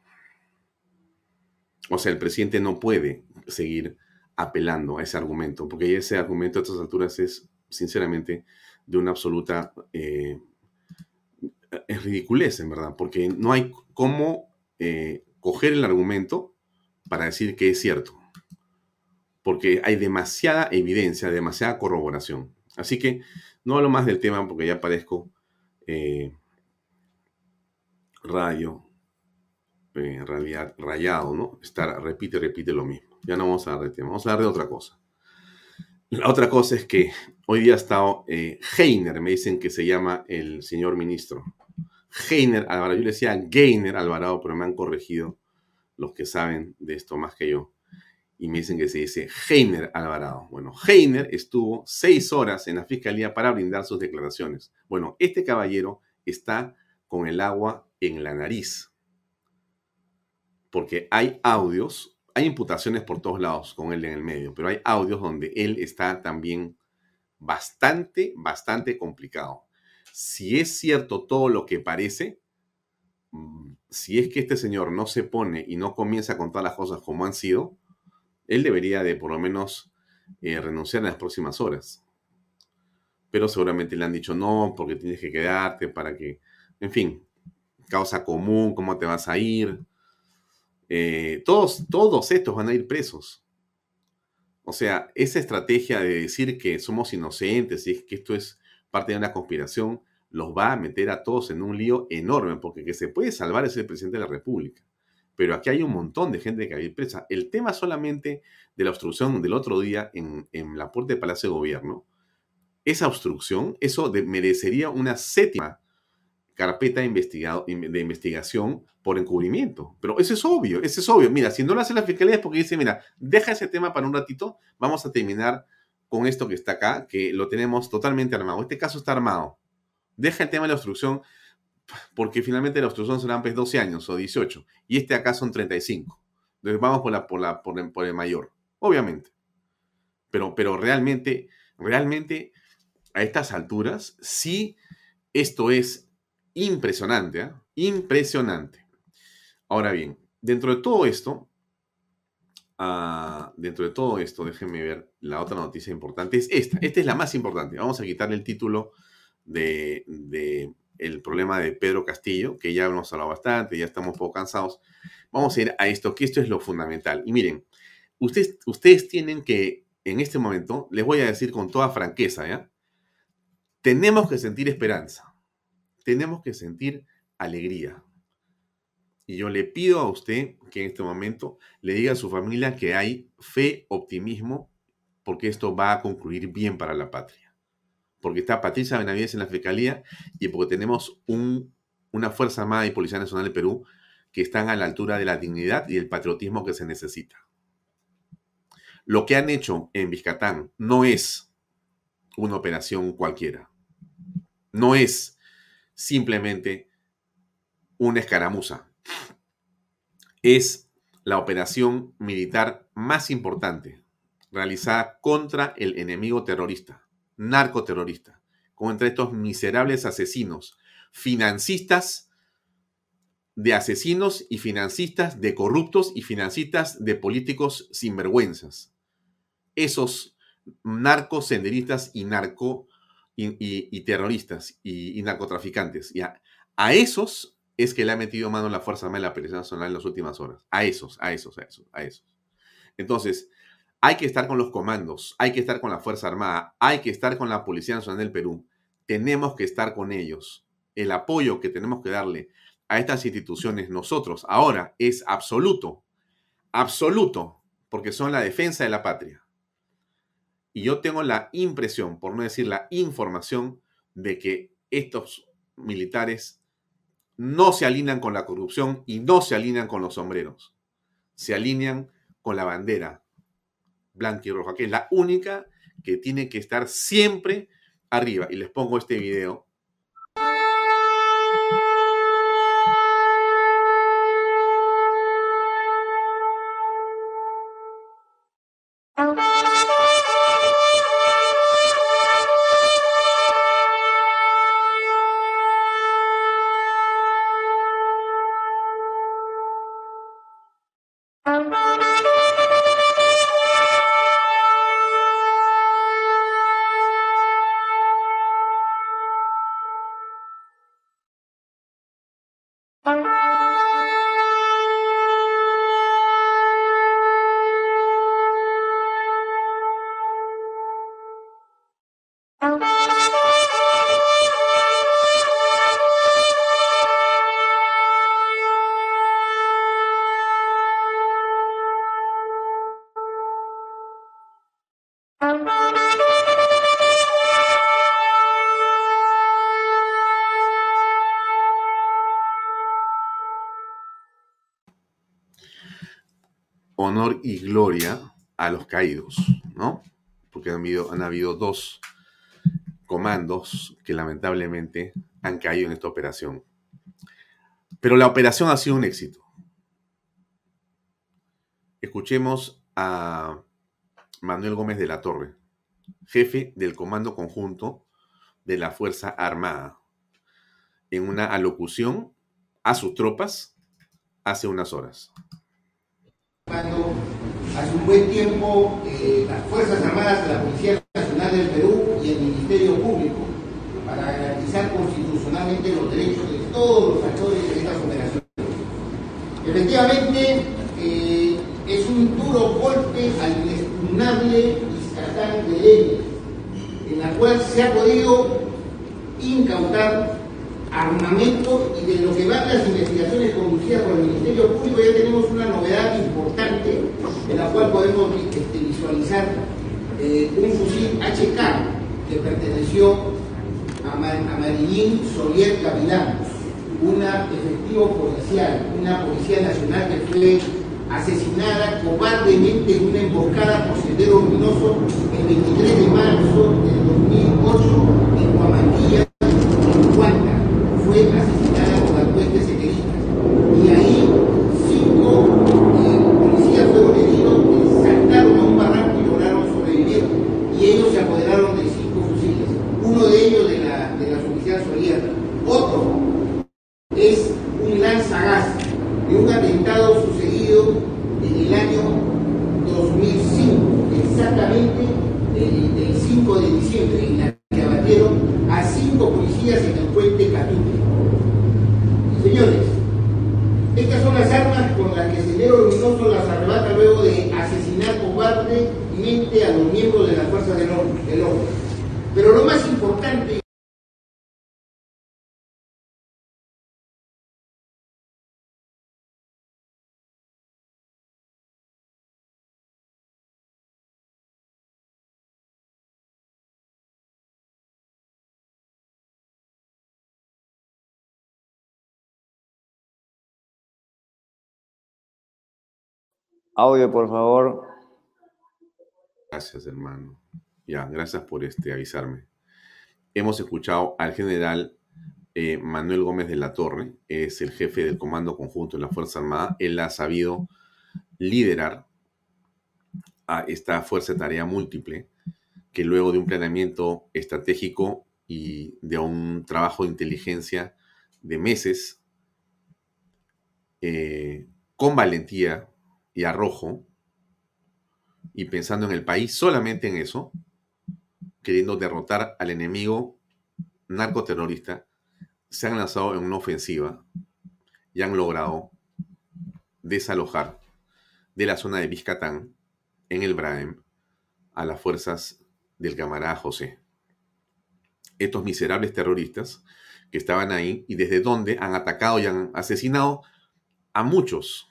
O sea, el presidente no puede seguir apelando a ese argumento, porque ese argumento a estas alturas es, sinceramente, de una absoluta eh, es ridiculez, en verdad, porque no hay cómo eh, coger el argumento para decir que es cierto, porque hay demasiada evidencia, demasiada corroboración. Así que no hablo más del tema porque ya parezco eh, rayo, eh, en realidad rayado, ¿no? Estar, repite, repite lo mismo. Ya no vamos a hablar de tema, vamos a hablar de otra cosa. La otra cosa es que hoy día ha estado eh, Heiner, me dicen que se llama el señor ministro. Heiner Alvarado, yo le decía Gainer Alvarado, pero me han corregido los que saben de esto más que yo y me dicen que se dice Heiner Alvarado. Bueno, Heiner estuvo seis horas en la fiscalía para brindar sus declaraciones. Bueno, este caballero está con el agua en la nariz. Porque hay audios, hay imputaciones por todos lados con él en el medio, pero hay audios donde él está también bastante, bastante complicado. Si es cierto todo lo que parece, mm, si es que este señor no se pone y no comienza a contar las cosas como han sido, él debería de por lo menos eh, renunciar en las próximas horas. Pero seguramente le han dicho no, porque tienes que quedarte para que, en fin, causa común, cómo te vas a ir. Eh, todos, todos estos van a ir presos. O sea, esa estrategia de decir que somos inocentes y que esto es parte de una conspiración, los va a meter a todos en un lío enorme, porque que se puede salvar es el presidente de la República. Pero aquí hay un montón de gente que hay presa. El tema solamente de la obstrucción del otro día en, la puerta del Palacio de Gobierno, esa obstrucción, eso merecería una séptima carpeta de, de investigación por encubrimiento. Pero eso es obvio, eso es obvio. Mira, si no lo hace la fiscalía es porque dice, mira, deja ese tema para un ratito, vamos a terminar con esto que está acá, que lo tenemos totalmente armado. Este caso está armado. Deja el tema de la obstrucción, porque finalmente la obstrucción serán pues 12 años o 18, y este acá son 35. Entonces vamos por, la, por, la, por, el, mayor, obviamente. Pero, pero realmente, realmente, a estas alturas, sí, esto es impresionante, ¿eh? impresionante. Ahora bien, dentro de todo esto, uh, dentro de todo esto, déjenme ver, la otra noticia importante es esta. Esta es la más importante. Vamos a quitarle el título de, el problema de Pedro Castillo, que ya hemos hablado bastante, ya estamos un poco cansados. Vamos a ir a esto, que esto es lo fundamental. Y miren, ustedes, ustedes tienen que, en este momento, les voy a decir con toda franqueza, ¿ya? Tenemos que sentir esperanza, tenemos que sentir alegría. Y yo le pido a usted que en este momento le diga a su familia que hay fe, optimismo, porque esto va a concluir bien para la patria. Porque está Patricia Benavides en la Fiscalía y porque tenemos un, una Fuerza Armada y Policía Nacional de Perú que están a la altura de la dignidad y el patriotismo que se necesita. Lo que han hecho en Vizcatán no es una operación cualquiera. No es simplemente una escaramuza es la operación militar más importante realizada contra el enemigo terrorista, narcoterrorista, contra estos miserables asesinos, financistas de asesinos y financistas de corruptos y financistas de políticos sinvergüenzas. Esos narcos senderistas y narco y, terroristas y, narcotraficantes. A, a esos es que le ha metido mano la Fuerza Armada y la Policía Nacional en las últimas horas. A esos, a esos, a esos, a esos. Entonces, hay que estar con los comandos, hay que estar con la Fuerza Armada, hay que estar con la Policía Nacional del Perú. Tenemos que estar con ellos. El apoyo que tenemos que darle a estas instituciones nosotros ahora es absoluto, absoluto, porque son la defensa de la patria. Y yo tengo la impresión, por no decir la información, de que estos militares no se alinean con la corrupción y no se alinean con los sombreros. Se alinean con la bandera blanca y roja, que es la única que tiene que estar siempre arriba. Y les pongo este video y gloria a los caídos, ¿no? Porque han habido, han habido dos comandos que lamentablemente han caído en esta operación. Pero la operación ha sido un éxito. Escuchemos a Manuel Gómez de la Torre, jefe del Comando Conjunto de la Fuerza Armada, en una alocución a sus tropas hace unas horas hace un buen tiempo eh, las Fuerzas Armadas de la Policía Nacional del Perú y el Ministerio Público para garantizar constitucionalmente los derechos de todos los actores de estas operaciones. Efectivamente, eh, es un duro golpe al inexpugnable Vizcatán de ellos, en la cual se ha podido incautar armamento y de lo que van las investigaciones conducidas por el Ministerio Público ya tenemos una novedad importante en la cual podemos este, visualizar. Eh, un fusil HK que perteneció a, Marillín Solier Capilán, una efectivo policial, una policía nacional que fue asesinada cobardemente en una emboscada por Sendero Luminoso el 23 de marzo del 2008 en Guamantilla, en Cuanta. Fue asesinada con arcuentes secretas. Y ahí cinco eh, policías fueron heridos, saltaron a un barranco y lograron sobrevivir. Y ellos se apoderaron de cinco fusiles. Uno de ellos de la, de la oficial Solier. Otro es un lanzagas de un atentado sucedido en el año 2005, exactamente el, 5 de diciembre, en la que abatieron a cinco policías en el puente Catute. Señores, estas son las armas con las que Sendero Luminoso las arrebata luego de asesinar cobardemente a los miembros de las fuerzas del orden. Pero lo más importante Audio, por favor. Gracias, hermano. Ya, gracias por este avisarme. Hemos escuchado al general eh, Manuel Gómez de la Torre, es el jefe del Comando Conjunto de la Fuerza Armada. Él ha sabido liderar a esta fuerza de tarea múltiple que luego de un planeamiento estratégico y de un trabajo de inteligencia de meses, eh, con valentía, y arrojo, y pensando en el país solamente en eso, queriendo derrotar al enemigo narcoterrorista, se han lanzado en una ofensiva y han logrado desalojar de la zona de Vizcatán, en el Braem, a las fuerzas del camarada José. Estos miserables terroristas que estaban ahí y desde donde han atacado y han asesinado a muchos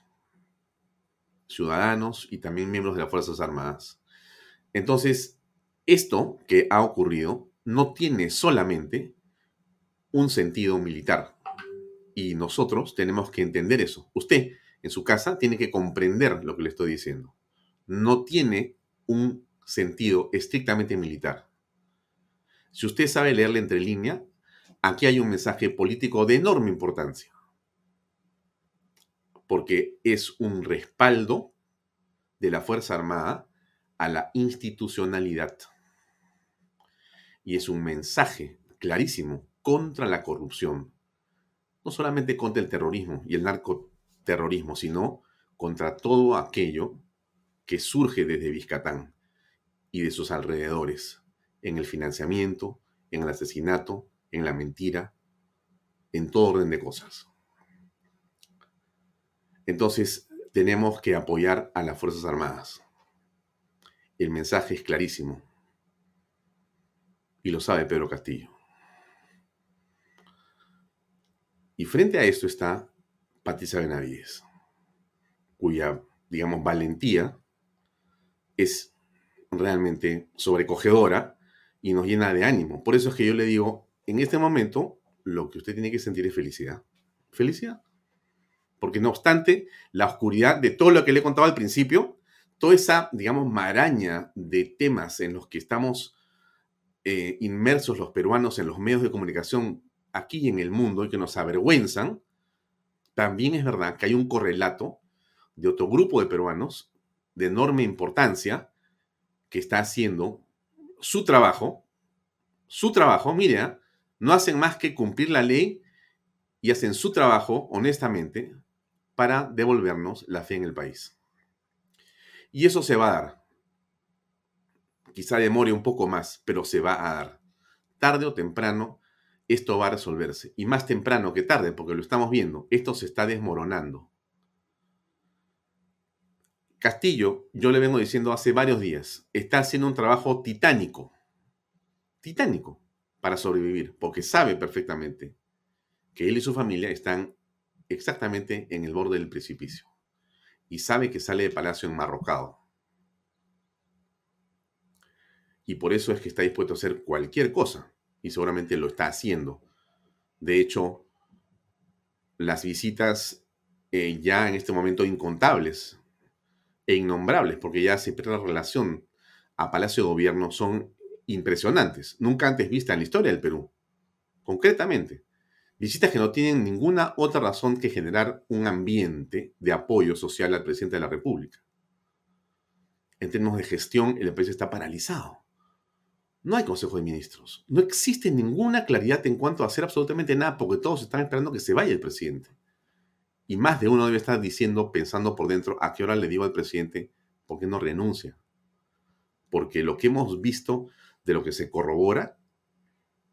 ciudadanos y también miembros de las Fuerzas Armadas. Entonces, esto que ha ocurrido no tiene solamente un sentido militar. Y nosotros tenemos que entender eso. Usted, en su casa, tiene que comprender lo que le estoy diciendo. No tiene un sentido estrictamente militar. Si usted sabe leerle entre línea, aquí hay un mensaje político de enorme importancia porque es un respaldo de la Fuerza Armada a la institucionalidad. Y es un mensaje clarísimo contra la corrupción. No solamente contra el terrorismo y el narcoterrorismo, sino contra todo aquello que surge desde Vizcatán y de sus alrededores, en el financiamiento, en el asesinato, en la mentira, en todo orden de cosas. Entonces, tenemos que apoyar a las Fuerzas Armadas. El mensaje es clarísimo. Y lo sabe Pedro Castillo. Y frente a esto está Patricia Benavides, cuya, digamos, valentía es realmente sobrecogedora y nos llena de ánimo. Por eso es que yo le digo, en este momento, lo que usted tiene que sentir es felicidad. Felicidad. Porque no obstante, la oscuridad de todo lo que le he contado al principio, toda esa, digamos, maraña de temas en los que estamos eh, inmersos los peruanos en los medios de comunicación aquí y en el mundo y que nos avergüenzan, también es verdad que hay un correlato de otro grupo de peruanos de enorme importancia que está haciendo su trabajo, su trabajo, mire, ¿ah? no hacen más que cumplir la ley y hacen su trabajo honestamente, para devolvernos la fe en el país. Y eso se va a dar. Quizá demore un poco más, pero se va a dar. Tarde o temprano, esto va a resolverse. Y más temprano que tarde, porque lo estamos viendo, esto se está desmoronando. Castillo, yo le vengo diciendo hace varios días, está haciendo un trabajo titánico. Titánico. para sobrevivir, porque sabe perfectamente que él y su familia están exactamente en el borde del precipicio y sabe que sale de palacio enmarrocado. Y por eso es que está dispuesto a hacer cualquier cosa y seguramente lo está haciendo. De hecho, las visitas eh, ya en este momento incontables e innombrables, porque ya se pierde la relación a Palacio de Gobierno, son impresionantes, nunca antes vistas en la historia del Perú. Concretamente, visitas que no tienen ninguna otra razón que generar un ambiente de apoyo social al presidente de la República. En términos de gestión, el país está paralizado. No hay Consejo de Ministros. No existe ninguna claridad en cuanto a hacer absolutamente nada porque todos están esperando que se vaya el presidente. Y más de uno debe estar diciendo, pensando por dentro, a qué hora le digo al presidente por qué no renuncia. Porque lo que hemos visto de lo que se corrobora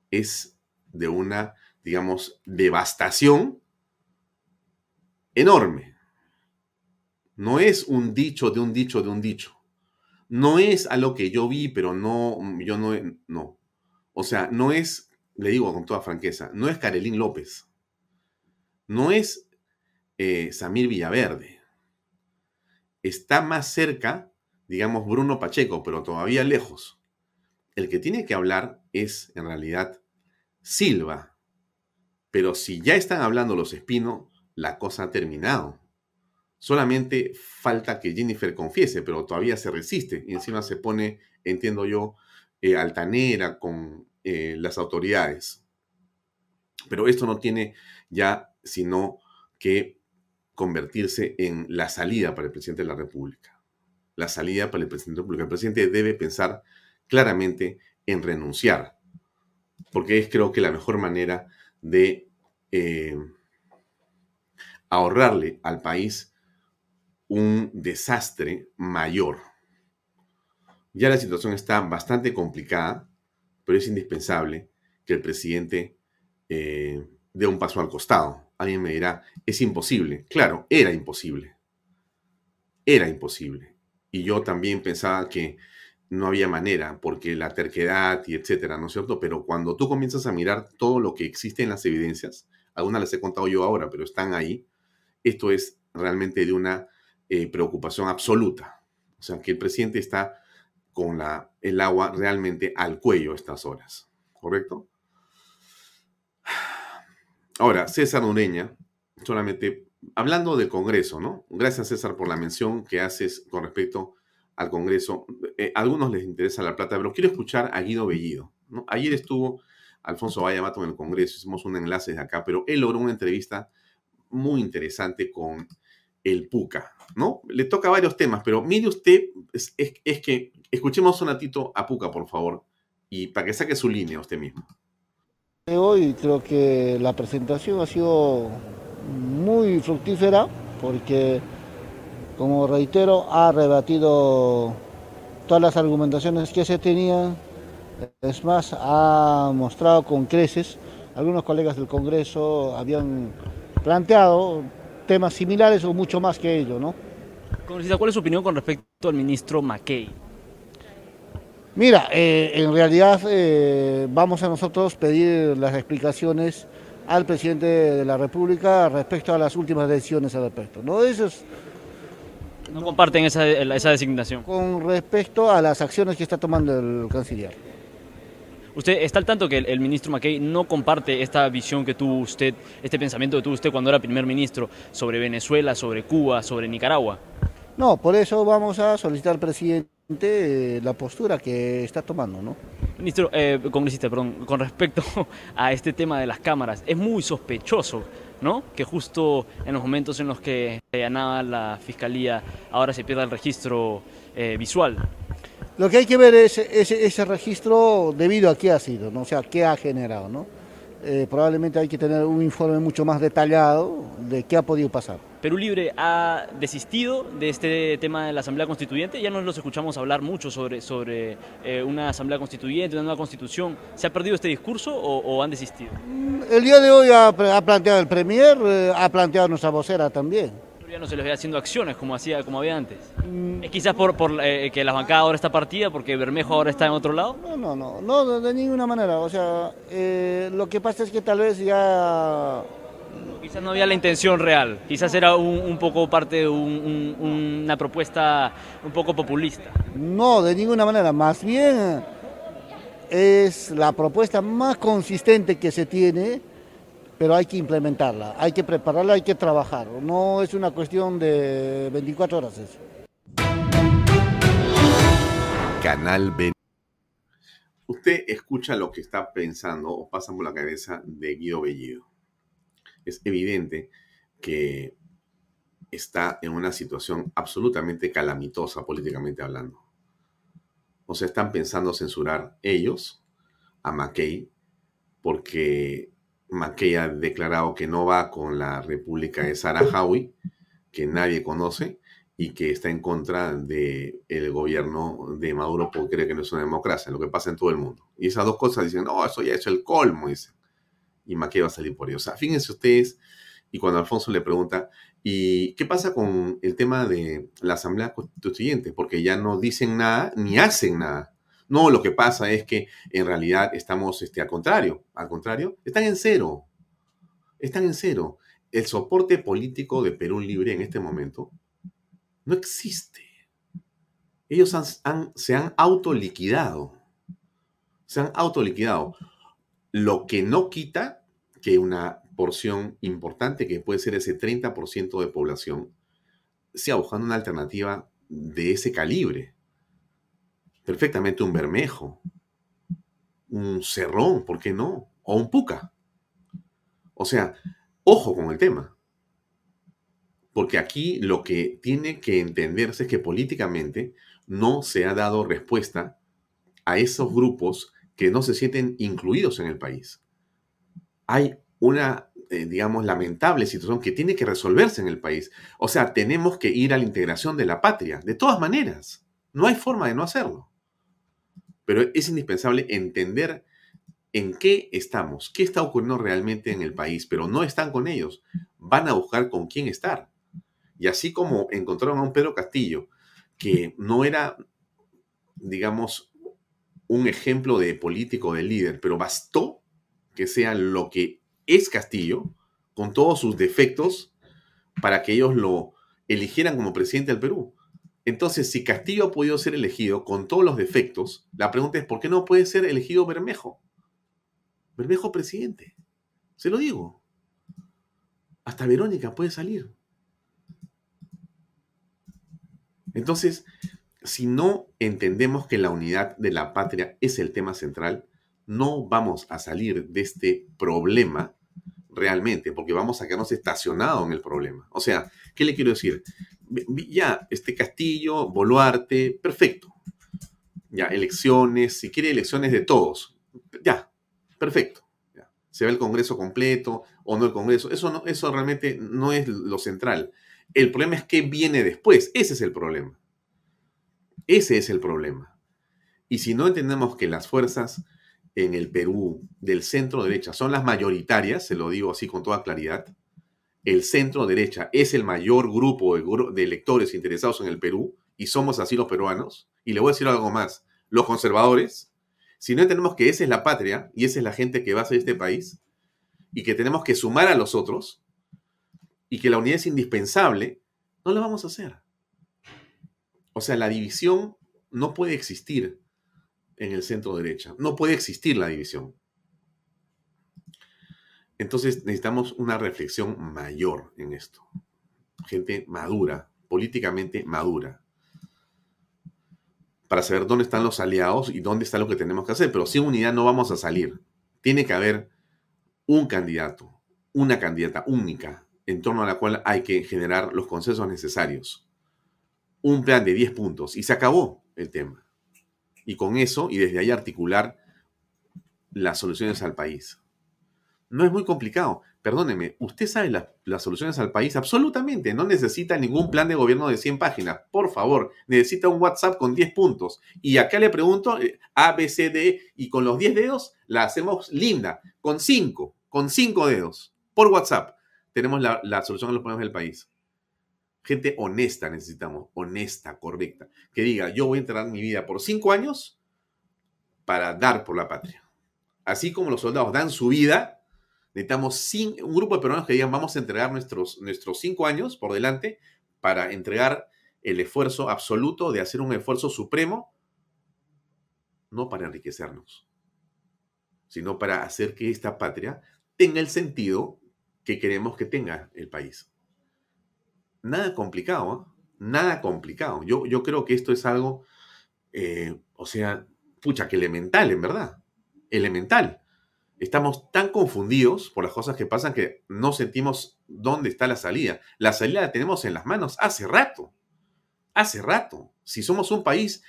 es de una, digamos, devastación enorme. No es un dicho de un dicho de un dicho. No es a lo que yo vi, pero no, yo no, no. O sea, no es, le digo con toda franqueza, no es Carolín López. No es eh, Samir Villaverde. Está más cerca, digamos, Bruno Pacheco, pero todavía lejos. El que tiene que hablar es, en realidad, Silva. Pero si ya están hablando los Espino, la cosa ha terminado. Solamente falta que Jennifer confiese, pero todavía se resiste y encima se pone, entiendo yo, eh, altanera con eh, las autoridades. Pero esto no tiene ya sino que convertirse en la salida para el presidente de la República. La salida para el presidente de la República. El presidente debe pensar claramente en renunciar, porque es creo que la mejor manera de eh, ahorrarle al país un desastre mayor. Ya la situación está bastante complicada, pero es indispensable que el presidente eh, dé un paso al costado alguien me dirá, es imposible. Claro, era imposible. Era imposible. Y yo también pensaba que no había manera, porque la terquedad y etcétera, ¿no es cierto? Pero cuando tú comienzas a mirar todo lo que existe en las evidencias, algunas las he contado yo ahora, pero están ahí, esto es realmente de una eh, preocupación absoluta. O sea, que el presidente está con la, el agua realmente al cuello a estas horas, ¿correcto? Ahora, César Ureña, solamente hablando del Congreso, ¿no? Gracias César por la mención que haces con respecto al Congreso. Eh, a algunos les interesa la plata, pero quiero escuchar a Guido Bellido. Ayer estuvo Alfonso Vallamato en el Congreso, hicimos un enlace de acá, pero él logró una entrevista muy interesante con el PUCA, ¿no? Le toca varios temas, pero mire usted, es, es que escuchemos un ratito a PUCA, por favor, y para que saque su línea usted mismo. Hoy creo que la presentación ha sido muy fructífera porque, como reitero, ha rebatido todas las argumentaciones que se tenían. Es más, ha mostrado con creces, algunos colegas del Congreso habían planteado temas similares o mucho más que ello, ¿no? ¿cuál es su opinión con respecto al ministro McKay? Mira, eh, en realidad eh, vamos a nosotros pedir las explicaciones al presidente de la República respecto a las últimas decisiones al respecto. ¿no? Eso ¿No comparten esa, esa designación? Con respecto a las acciones que está tomando el canciller. ¿Usted está al tanto que el, ministro McKay no comparte esta visión que tuvo usted, este pensamiento que tuvo usted cuando era primer ministro sobre Venezuela, sobre Cuba, sobre Nicaragua? No, por eso vamos a solicitar al presidente eh, la postura que está tomando, ¿no? Ministro, eh, congresista, perdón, con respecto a este tema de las cámaras, es muy sospechoso, ¿no? Que justo en los momentos en los que se allanaba la fiscalía, ahora se pierda el registro eh, visual. Lo que hay que ver es ese, registro debido a qué ha sido, ¿no? O sea, qué ha generado, ¿no? Eh, probablemente hay que tener un informe mucho más detallado de qué ha podido pasar. Perú Libre ha desistido de este tema de la Asamblea Constituyente, ya no los escuchamos hablar mucho sobre, sobre eh, una Asamblea Constituyente, una nueva Constitución. ¿Se ha perdido este discurso o, han desistido? Mm, el día de hoy ha, planteado el Premier, eh, ha planteado nuestra vocera también. Ya no se les ve haciendo acciones como hacía como había antes. Es quizás por, por eh, que la bancada ahora está partida, porque Bermejo ahora está en otro lado. No, no, no, no de, de ninguna manera. O sea, eh, lo que pasa es que tal vez ya Quizás no había la intención real, quizás era un, un poco parte de un- un- una propuesta un poco populista. No, de ninguna manera. Más bien es la propuesta más consistente que se tiene, pero hay que implementarla, hay que prepararla, hay que trabajar. No es una cuestión de 24 horas eso. Canal B. Usted escucha lo que está pensando o pasa por la cabeza de Guido Bellido. Es evidente que está en una situación absolutamente calamitosa políticamente hablando. O sea, están pensando censurar ellos a McKay porque McKay ha declarado que no va con la República de Saharaui, que nadie conoce, y que está en contra del gobierno de Maduro porque cree que no es una democracia, lo que pasa en todo el mundo. Y esas dos cosas dicen, no, eso ya es el colmo, dicen. Y Maquia va a salir por ello. O sea, fíjense ustedes, y cuando Alfonso le pregunta, ¿y qué pasa con el tema de la Asamblea Constituyente? Porque ya no dicen nada ni hacen nada. No, lo que pasa es que en realidad estamos este, al contrario, al contrario, están en cero. Están en cero. El soporte político de Perú Libre en este momento no existe. Ellos se han autoliquidado. Se han autoliquidado. Lo que no quita que una porción importante, que puede ser ese 30% de población, sea buscando una alternativa de ese calibre. Perfectamente un bermejo, un cerrón, ¿por qué no? O un puca. O sea, ojo con el tema. Porque aquí lo que tiene que entenderse es que políticamente no se ha dado respuesta a esos grupos que no se sienten incluidos en el país. Hay una, eh, digamos, lamentable situación que tiene que resolverse en el país. O sea, tenemos que ir a la integración de la patria, de todas maneras. No hay forma de no hacerlo. Pero es indispensable entender en qué estamos, qué está ocurriendo realmente en el país, pero no están con ellos. Van a buscar con quién estar. Y así como encontraron a un Pedro Castillo, que no era, digamos, un ejemplo de político, de líder, pero bastó que sea lo que es Castillo, con todos sus defectos, para que ellos lo eligieran como presidente del Perú. Entonces, si Castillo ha podido ser elegido con todos los defectos, la pregunta es, ¿por qué no puede ser elegido Bermejo? Bermejo presidente. Se lo digo. Hasta Verónica puede salir. Entonces, si no entendemos que la unidad de la patria es el tema central, no vamos a salir de este problema realmente, porque vamos a quedarnos estacionados en el problema. O sea, ¿qué le quiero decir? Ya, este Castillo, Boluarte, perfecto. Ya, elecciones, si quiere elecciones de todos. Ya, perfecto. Ya. Se ve el Congreso completo o no el Congreso. Eso, no, eso realmente no es lo central. El problema es qué viene después. Ese es el problema. Ese es el problema. Y si no entendemos que las fuerzas en el Perú del centro derecha son las mayoritarias, se lo digo así con toda claridad, el centro derecha es el mayor grupo de, electores interesados en el Perú y somos así los peruanos. Y le voy a decir algo más, los conservadores, si no entendemos que esa es la patria y esa es la gente que va a hacer este país y que tenemos que sumar a los otros y que la unidad es indispensable, no la vamos a hacer. O sea, la división no puede existir en el centro derecha. No puede existir la división. Entonces necesitamos una reflexión mayor en esto. Gente madura, políticamente madura, para saber dónde están los aliados y dónde está lo que tenemos que hacer. Pero sin unidad no vamos a salir. Tiene que haber un candidato, una candidata única, en torno a la cual hay que generar los consensos necesarios. Un plan de 10 puntos y se acabó el tema. Y con eso, y desde ahí articular las soluciones al país. No es muy complicado. Perdóneme, usted sabe la- las soluciones al país absolutamente. No necesita ningún plan de gobierno de 100 páginas. Por favor, necesita un WhatsApp con 10 puntos. Y acá le pregunto eh, A, B, C, D, y con los 10 dedos la hacemos linda. Con 5, con 5 dedos. Por WhatsApp tenemos la, la solución a los problemas del país. Gente honesta necesitamos, honesta, correcta, que diga, yo voy a entregar mi vida por cinco años para dar por la patria. Así como los soldados dan su vida, necesitamos un grupo de peruanos que digan, vamos a entregar nuestros, nuestros cinco años por delante para entregar el esfuerzo absoluto de hacer un esfuerzo supremo, no para enriquecernos, sino para hacer que esta patria tenga el sentido que queremos que tenga el país. Nada complicado, nada complicado. Yo, yo creo que esto es algo, eh, o sea, pucha, que elemental, en verdad. Elemental. Estamos tan confundidos por las cosas que pasan que no sentimos dónde está la salida. La salida la tenemos en las manos hace rato hace rato. Si somos un país,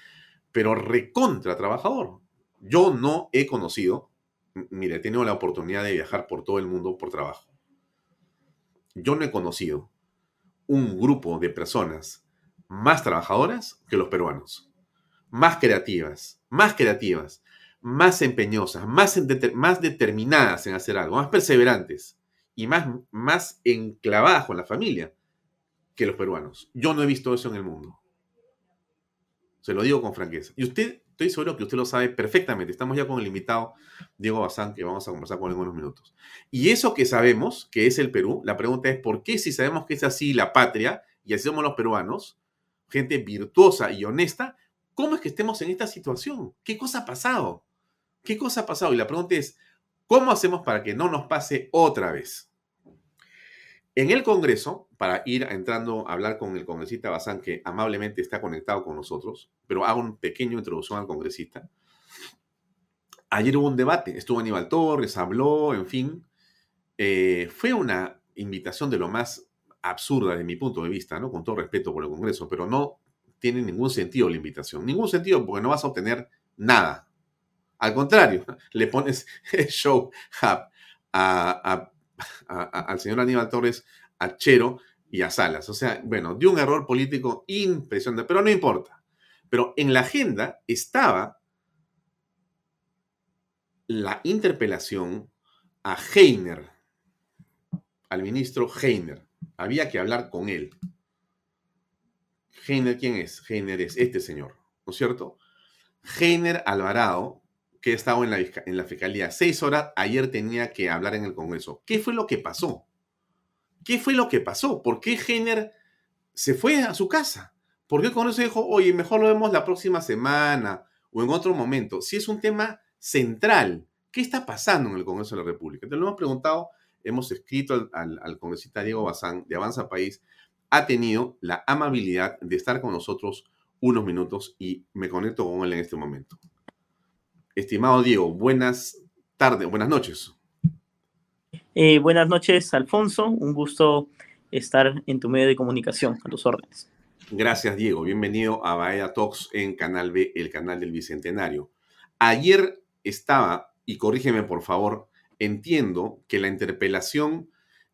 pero recontra trabajador. Yo no he conocido, mire, he tenido la oportunidad de viajar por todo el mundo por trabajo. Yo no he conocido un grupo de personas más trabajadoras que los peruanos. Más creativas, más creativas, más empeñosas, más, más determinadas en hacer algo, más perseverantes y más, más enclavadas con la familia que los peruanos. Yo no he visto eso en el mundo. Se lo digo con franqueza. Y usted, estoy seguro que usted lo sabe perfectamente. Estamos ya con el invitado Diego Bazán, que vamos a conversar con él en unos minutos. Y eso que sabemos, que es el Perú, la pregunta es, ¿por qué si sabemos que es así la patria, y así somos los peruanos, gente virtuosa y honesta, ¿cómo es que estemos en esta situación? ¿Qué cosa ha pasado? ¿Qué cosa ha pasado? Y la pregunta es, ¿cómo hacemos para que no nos pase otra vez? En el Congreso, para ir entrando a hablar con el congresista Bazán, que amablemente está conectado con nosotros, pero hago un pequeño introducción al congresista. Ayer hubo un debate, estuvo Aníbal Torres, habló, en fin. Eh, fue una invitación de lo más absurda de mi punto de vista, ¿no? Con todo respeto por el Congreso, pero no tiene ningún sentido la invitación. Ningún sentido porque no vas a obtener nada. Al contrario, le pones show a al señor Aníbal Torres, a Chero y a Salas. O sea, bueno, dio un error político impresionante, pero no importa. Pero en la agenda estaba la interpelación a Heiner, al ministro Heiner. Había que hablar con él. Heiner, ¿quién es? Heiner es este señor, ¿no es cierto? Heiner Alvarado que he estado en la, fiscalía seis horas, ayer tenía que hablar en el Congreso. ¿Qué fue lo que pasó? ¿Qué fue lo que pasó? ¿Por qué Jenner se fue a su casa? ¿Por qué el Congreso dijo, oye, mejor lo vemos la próxima semana o en otro momento? Si es un tema central, ¿qué está pasando en el Congreso de la República? Te lo hemos preguntado, hemos escrito al, al congresista Diego Bazán de Avanza País, ha tenido la amabilidad de estar con nosotros unos minutos y me conecto con él en este momento. Estimado Diego, buenas tardes, buenas noches. Eh, buenas noches, Alfonso. Un gusto estar en tu medio de comunicación, a tus órdenes. Gracias, Diego. Bienvenido a Bahía Talks en Canal B, el canal del Bicentenario. Ayer estaba, y corrígeme por favor, entiendo que la interpelación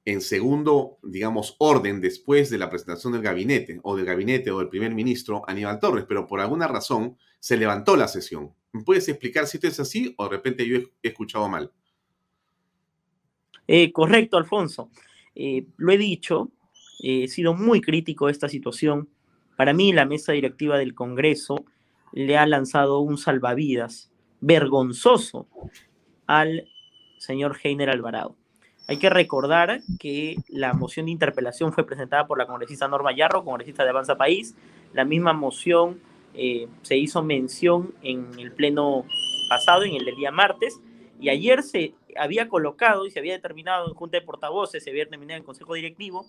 en segundo, digamos, orden después de la presentación del gabinete, o del gabinete o del primer ministro Aníbal Torres, pero por alguna razón se levantó la sesión. ¿Me puedes explicar si esto es así o de repente yo he escuchado mal? Eh, correcto, Alfonso. Eh, lo he dicho, he sido muy crítico de esta situación. Para mí, la mesa directiva del Congreso le ha lanzado un salvavidas vergonzoso al señor Heiner Alvarado. Hay que recordar que la moción de interpelación fue presentada por la congresista Norma Yarro, congresista de Avanza País. La misma moción eh, se hizo mención en el pleno pasado, en el del día martes, y ayer se había colocado y se había determinado en Junta de Portavoces, se había determinado en el Consejo Directivo,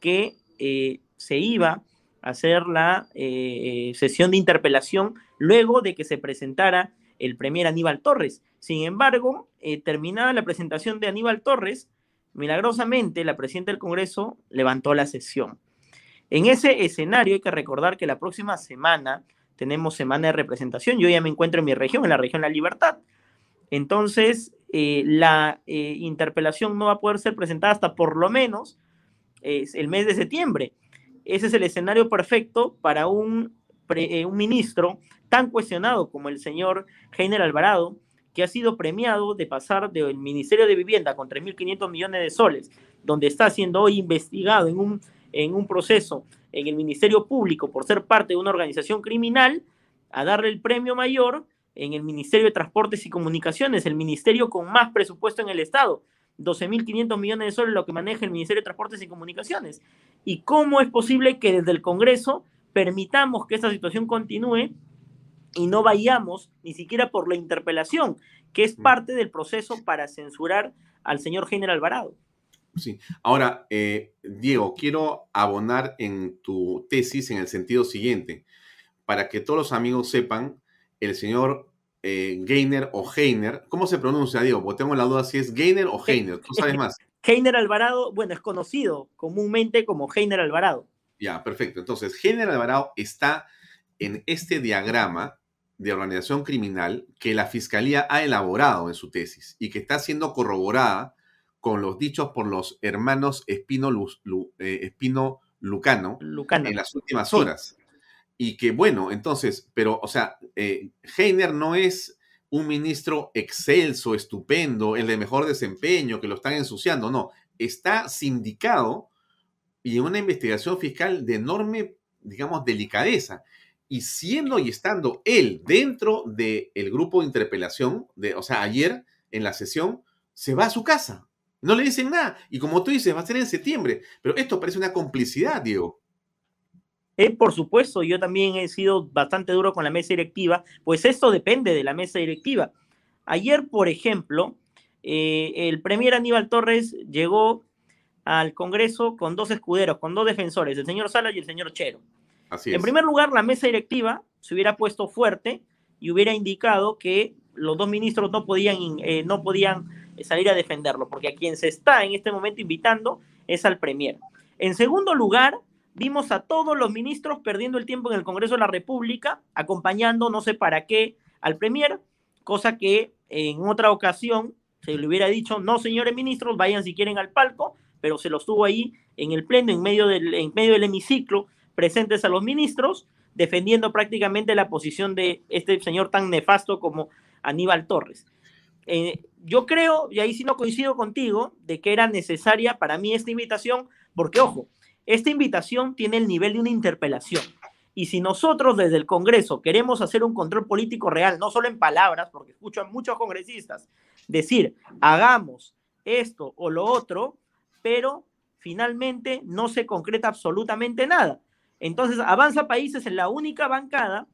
que eh, se iba a hacer la eh, sesión de interpelación luego de que se presentara el premier Aníbal Torres. Sin embargo, terminada la presentación de Aníbal Torres, milagrosamente la presidenta del Congreso levantó la sesión. En ese escenario hay que recordar que la próxima semana tenemos semana de representación. Yo ya me encuentro en mi región, en la región La Libertad. Entonces, eh, la eh, interpelación no va a poder ser presentada hasta por lo menos el mes de septiembre. Ese es el escenario perfecto para un, eh, un ministro tan cuestionado como el señor Heiner Alvarado, que ha sido premiado de pasar del Ministerio de Vivienda con 3.500 millones de soles, donde está siendo hoy investigado en un, en un proceso en el Ministerio Público por ser parte de una organización criminal a darle el premio mayor en el Ministerio de Transportes y Comunicaciones, el ministerio con más presupuesto en el Estado. 12.500 millones de soles lo que maneja el Ministerio de Transportes y Comunicaciones. ¿Y cómo es posible que desde el Congreso permitamos que esta situación continúe y no vayamos ni siquiera por la interpelación, que es mm. parte del proceso para censurar al señor General Alvarado? Sí. Ahora, eh, Diego, quiero abonar en tu tesis en el sentido siguiente, para que todos los amigos sepan, el señor eh, Gainer o Heiner. ¿Cómo se pronuncia, Diego? Porque tengo la duda si es Gainer o Heiner. ¿Tú sabes más? Heiner Alvarado, bueno, es conocido comúnmente como Heiner Alvarado. Ya, perfecto. Entonces, Heiner Alvarado está en este diagrama de organización criminal que la fiscalía ha elaborado en su tesis y que está siendo corroborada con los dichos por los hermanos Espino, eh, Espino Lucano, en las últimas horas. Y que bueno, entonces, pero, o sea, eh, Heiner no es un ministro excelso, estupendo, el de mejor desempeño, que lo están ensuciando, no, está sindicado y en una investigación fiscal de enorme, digamos, delicadeza. Y siendo y estando él dentro del grupo de interpelación, de, o sea, ayer en la sesión, se va a su casa. No le dicen nada. Y como tú dices, va a ser en septiembre. Pero esto parece una complicidad, Diego. Eh, por supuesto, yo también he sido bastante duro con la mesa directiva, pues esto depende de la mesa directiva. Ayer, por ejemplo, eh, el premier Aníbal Torres llegó al Congreso con dos escuderos, con dos defensores, el señor Salas y el señor Chero. Así en primer lugar, la mesa directiva se hubiera puesto fuerte y hubiera indicado que los dos ministros no podían, eh, no podían salir a defenderlo, porque a quien se está en este momento invitando es al premier. En segundo lugar, Vimos a todos los ministros perdiendo el tiempo en el Congreso de la República, acompañando no sé para qué al Premier, cosa que en otra ocasión se le hubiera dicho, no señores ministros, vayan si quieren al palco, pero se los tuvo ahí en el pleno, en medio del, en medio del hemiciclo, presentes a los ministros, defendiendo prácticamente la posición de este señor tan nefasto como Aníbal Torres. Eh, yo creo, y ahí sí no coincido contigo, de que era necesaria para mí esta invitación, porque ojo, esta invitación tiene el nivel de una interpelación. Y si nosotros desde el Congreso queremos hacer un control político real, no solo en palabras, porque escucho a muchos congresistas decir, hagamos esto o lo otro, pero finalmente no se concreta absolutamente nada. Entonces, Avanza Países es la única bancada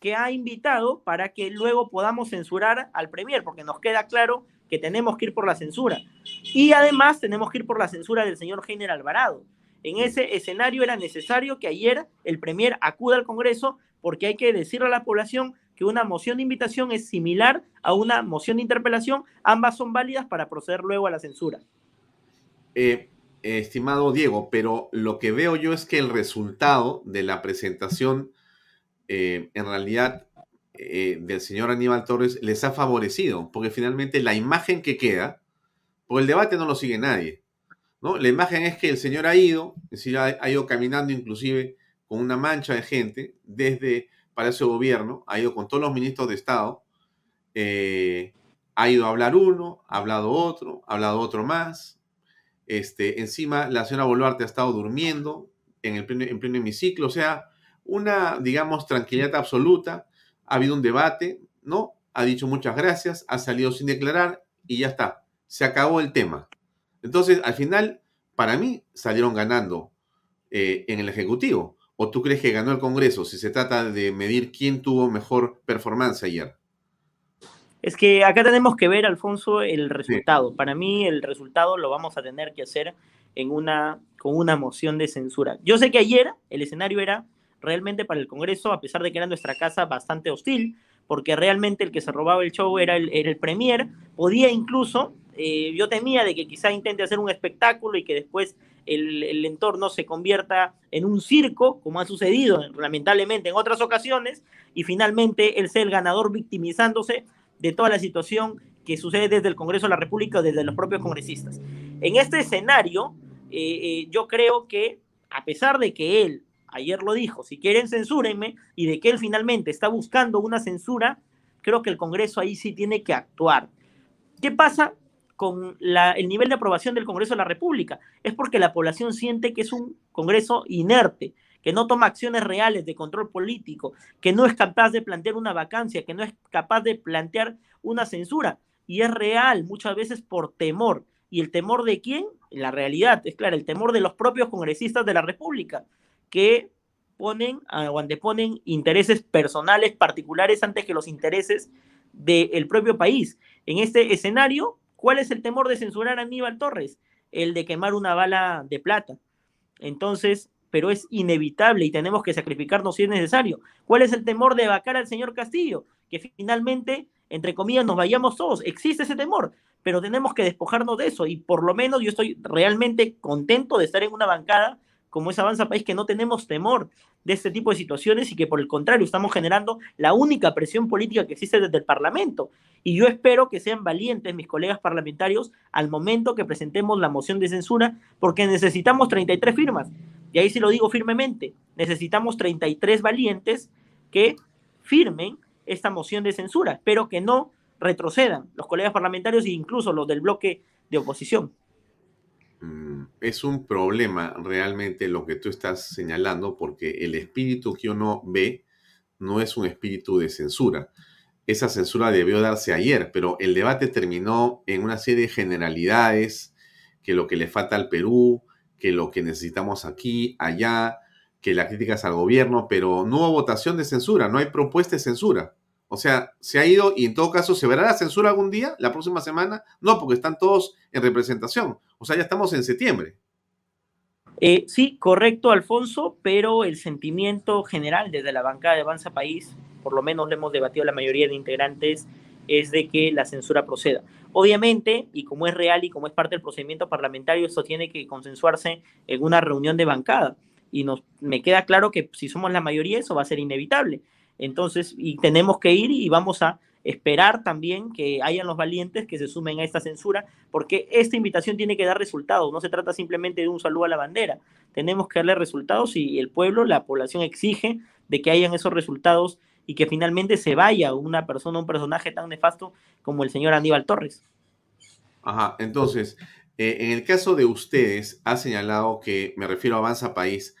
que ha invitado para que luego podamos censurar al Premier, porque nos queda claro que tenemos que ir por la censura. Y además tenemos que ir por la censura del señor General Alvarado. En ese escenario era necesario que ayer el Premier acuda al Congreso porque hay que decirle a la población que una moción de invitación es similar a una moción de interpelación. Ambas son válidas para proceder luego a la censura. Eh, estimado Diego, pero lo que veo yo es que el resultado de la presentación, eh, en realidad, eh, del señor Aníbal Torres les ha favorecido, porque finalmente la imagen que queda, por el debate no lo sigue nadie. ¿no? La imagen es que el señor ha ido, ha, ido caminando inclusive con una mancha de gente desde Palacio de Gobierno, ha ido con todos los ministros de Estado, eh, ha ido a hablar uno, ha hablado otro, ha hablado otro más. Este, encima, la señora Boluarte ha estado durmiendo en el pleno, en pleno hemiciclo, o sea, una, digamos, tranquilidad absoluta. Ha habido un debate, ¿no? Ha dicho muchas gracias, ha salido sin declarar y ya está. Se acabó el tema. Entonces, al final, para mí, salieron ganando eh, en el Ejecutivo. ¿O tú crees que ganó el Congreso si se trata de medir quién tuvo mejor performance ayer? Es que acá tenemos que ver, Alfonso, el resultado. Para mí, el resultado lo vamos a tener que hacer en una, con una moción de censura. Yo sé que ayer el escenario era realmente para el Congreso, a pesar de que era nuestra casa bastante hostil, porque realmente el que se robaba el show era el, el Premier, podía incluso eh, yo temía de que quizá intente hacer un espectáculo y que después el, entorno se convierta en un circo, como ha sucedido lamentablemente en otras ocasiones, y finalmente él sea el ganador victimizándose de toda la situación que sucede desde el Congreso de la República o desde los propios congresistas. En este escenario, eh, eh, yo creo que a pesar de que él, ayer lo dijo, si quieren censúrenme, y de que él finalmente está buscando una censura, creo que el Congreso ahí sí tiene que actuar. ¿Qué pasa con el nivel de aprobación del Congreso de la República. Es porque la población siente que es un Congreso inerte, que que no toma acciones reales de control político, que no es capaz de plantear una vacancia, que no es capaz de plantear una censura. Y es real muchas veces por temor. ¿Y el temor de quién? La realidad, es claro, el temor de los propios congresistas de la República, que ponen o anteponen intereses personales particulares antes que los intereses del propio país. En este escenario, ¿cuál es el temor de censurar a Aníbal Torres? El de quemar una bala de plata. Entonces, pero es inevitable y tenemos que sacrificarnos si es necesario. ¿Cuál es el temor de vacar al señor Castillo? Que finalmente, entre comillas, nos vayamos todos. Existe ese temor, pero tenemos que despojarnos de eso y por lo menos yo estoy realmente contento de estar en una bancada como es Avanza País, que no tenemos temor de este tipo de situaciones y que por el contrario estamos generando la única presión política que existe desde el Parlamento. Y yo espero que sean valientes mis colegas parlamentarios al momento que presentemos la moción de censura, porque necesitamos 33 firmas. Y ahí sí lo digo firmemente, necesitamos 33 valientes que firmen esta moción de censura. Espero que no retrocedan los colegas parlamentarios e incluso los del bloque de oposición. Mm, es un problema realmente lo que tú estás señalando porque el espíritu que uno ve no es un espíritu de censura. Esa censura debió darse ayer, pero el debate terminó en una serie de generalidades, que lo que le falta al Perú, que lo que necesitamos aquí, allá, que las críticas al gobierno, pero no hubo votación de censura, no hay propuesta de censura. O sea, se ha ido y en todo caso, ¿se verá la censura algún día, la próxima semana? No, porque están todos en representación. O sea, ya estamos en septiembre. Eh, sí, correcto, Alfonso, pero el sentimiento general desde la bancada de Avanza País, por lo menos lo hemos debatido la mayoría de integrantes, es de que la censura proceda. Obviamente, y como es real y como es parte del procedimiento parlamentario, esto tiene que consensuarse en una reunión de bancada. Y nos, me queda claro que si somos la mayoría, eso va a ser inevitable. Entonces, y tenemos que ir y vamos a esperar también que hayan los valientes que se sumen a esta censura, porque esta invitación tiene que dar resultados, no se trata simplemente de un saludo a la bandera, tenemos que darle resultados y el pueblo, la población exige de que hayan esos resultados y que finalmente se vaya una persona, un personaje tan nefasto como el señor Aníbal Torres. Ajá, entonces, eh, en el caso de ustedes, ha señalado que, me refiero a Avanza País,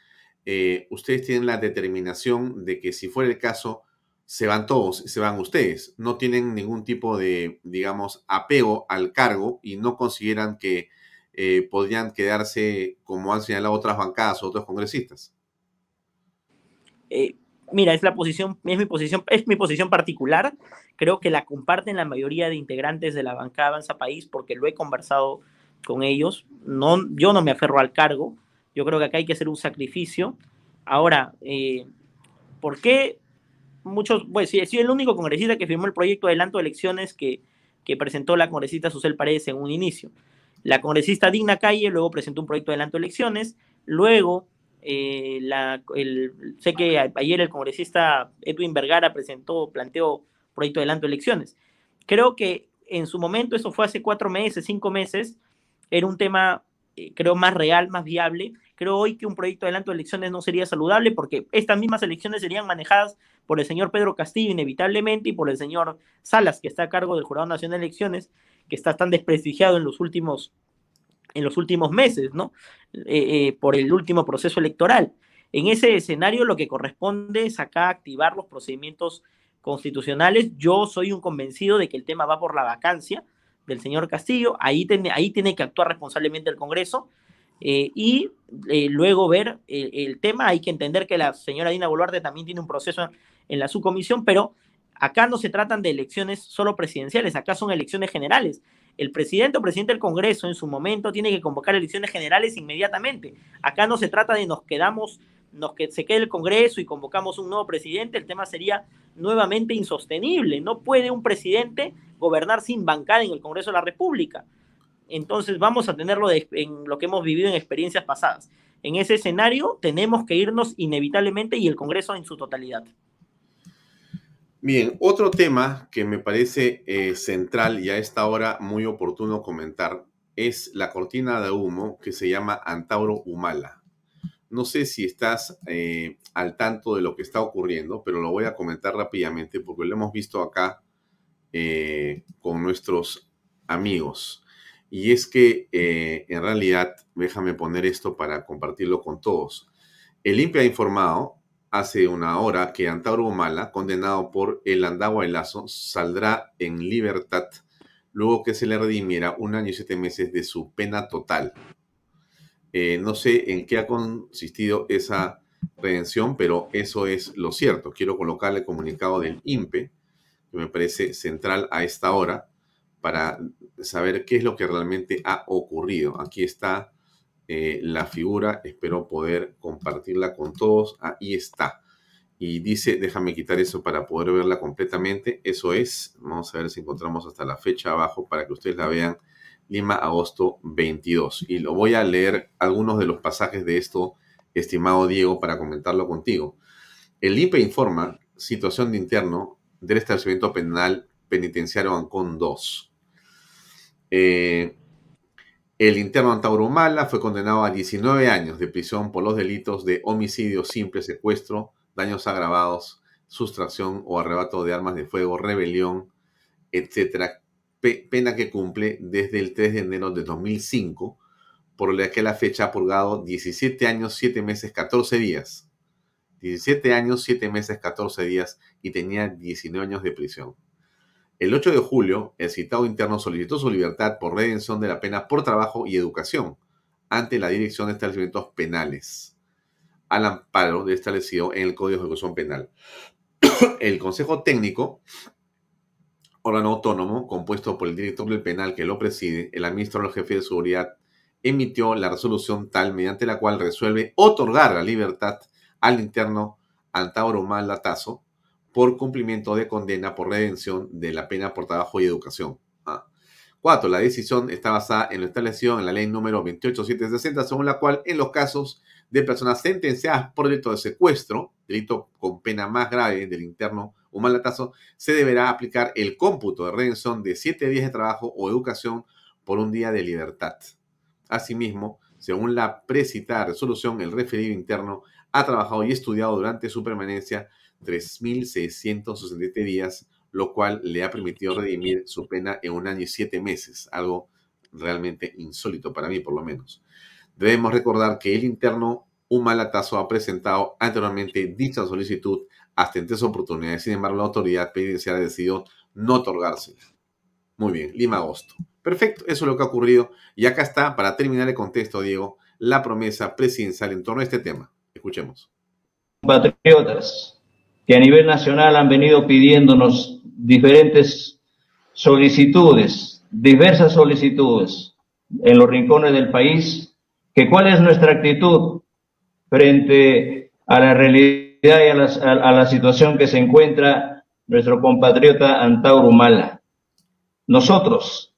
eh, ustedes tienen la determinación de que si fuera el caso, se van todos, se van ustedes. No tienen ningún tipo de, digamos, apego al cargo y no consideran que eh, podrían quedarse, como han señalado otras bancadas o otros congresistas. Eh, mira, es la posición, es mi posición, es mi posición particular. Creo que la comparten la mayoría de integrantes de la bancada Avanza País porque lo he conversado con ellos. No, yo no me aferro al cargo yo creo que acá hay que hacer un sacrificio. Ahora, eh, ¿por qué muchos, pues sí, soy el único congresista que firmó el proyecto de adelanto de elecciones que, que presentó la congresista Susel Paredes en un inicio? La congresista Digna Calle luego presentó un proyecto de adelanto de elecciones, luego eh, la, el, sé que ayer el congresista Edwin Vergara presentó, planteó proyecto de adelanto de elecciones. Creo que en su momento, eso fue hace cuatro meses, cinco meses, era un tema eh, creo, más real, más viable. Creo hoy que un proyecto de adelanto de elecciones no sería saludable porque estas mismas elecciones serían manejadas por el señor Pedro Castillo inevitablemente y por el señor Salas, que está a cargo del Jurado Nacional de Elecciones, que está tan desprestigiado en los últimos, en los últimos meses, ¿no? Eh, eh, por el último proceso electoral. En ese escenario lo que corresponde es acá activar los procedimientos constitucionales. Yo soy un convencido de que el tema va por la vacancia del señor Castillo, ahí, ahí tiene que actuar responsablemente el Congreso eh, y eh, luego ver el, tema. Hay que entender que la señora Dina Boluarte también tiene un proceso en la subcomisión, pero acá no se tratan de elecciones solo presidenciales, acá son elecciones generales. El presidente o presidente del Congreso en su momento tiene que convocar elecciones generales inmediatamente. Acá no se trata de nos quedamos nos que se quede el Congreso y convocamos un nuevo presidente, el tema sería nuevamente insostenible. No puede un presidente gobernar sin bancada en el Congreso de la República. Entonces vamos a tenerlo en lo que hemos vivido en experiencias pasadas. En ese escenario tenemos que irnos inevitablemente y el Congreso en su totalidad. Bien, otro tema que me parece eh, central y a esta hora muy oportuno comentar es la cortina de humo que se llama Antauro Humala. No sé si estás eh, al tanto de lo que está ocurriendo, pero lo voy a comentar rápidamente porque lo hemos visto acá eh, con nuestros amigos. Y es que eh, en realidad, déjame poner esto para compartirlo con todos. El INPE ha informado hace una hora que Antauro Humala, condenado por el Andagua de Lazo, saldrá en libertad luego que se le redimiera un año y siete meses de su pena total. Eh, no sé en qué ha consistido esa redención, pero eso es lo cierto. Quiero colocarle el comunicado del INPE, que me parece central a esta hora, para saber qué es lo que realmente ha ocurrido. Aquí está eh, la figura, espero poder compartirla con todos. Ahí está. Y dice, déjame quitar eso para poder verla completamente. Eso es, vamos a ver si encontramos hasta la fecha abajo para que ustedes la vean. Lima, agosto 22. Y lo voy a leer algunos de los pasajes de esto, estimado Diego, para comentarlo contigo. El INPE informa situación de interno del establecimiento penal penitenciario Ancón 2. Eh, el interno Antauro Humala fue condenado a 19 años de prisión por los delitos de homicidio simple, secuestro, daños agravados, sustracción o arrebato de armas de fuego, rebelión, etcétera, pena que cumple desde el 3 de enero de 2005, por la que la fecha ha purgado 17 años, 7 meses, 14 días. 17 años, 7 meses, 14 días y tenía 19 años de prisión. El 8 de julio, el citado interno solicitó su libertad por redención de la pena por trabajo y educación ante la Dirección de Establecimientos Penales, al amparo de establecido en el Código de Ejecución Penal. el Consejo Técnico, órgano autónomo compuesto por el director del penal que lo preside, el administrador jefe de seguridad, emitió la resolución tal mediante la cual resuelve otorgar la libertad al interno Antauro Malatazo por cumplimiento de condena por redención de la pena por trabajo y educación. Ah. Cuatro, la decisión está basada en lo establecido en la ley número 28760, según la cual en los casos de personas sentenciadas por delito de secuestro, delito con pena más grave del interno o malatazo, se deberá aplicar el cómputo de redención de siete días de trabajo o educación por un día de libertad. Asimismo, según la precitada resolución, el referido interno ha trabajado y estudiado durante su permanencia 3.667 días, lo cual le ha permitido redimir su pena en un año y siete meses, algo realmente insólito para mí por lo menos. Debemos recordar que el interno un malatazo ha presentado anteriormente dicha solicitud hasta oportunidades, sin embargo la autoridad penitenciaria decidió no otorgársela. Muy bien, Lima Agosto. Perfecto, eso es lo que ha ocurrido. Y acá está, para terminar el contexto, Diego, la promesa presidencial en torno a este tema. Escuchemos. Patriotas, que a nivel nacional han venido pidiéndonos diferentes solicitudes, diversas solicitudes en los rincones del país, que cuál es nuestra actitud frente a la realidad y a la, situación que se encuentra nuestro compatriota Antauro Mala. Nosotros,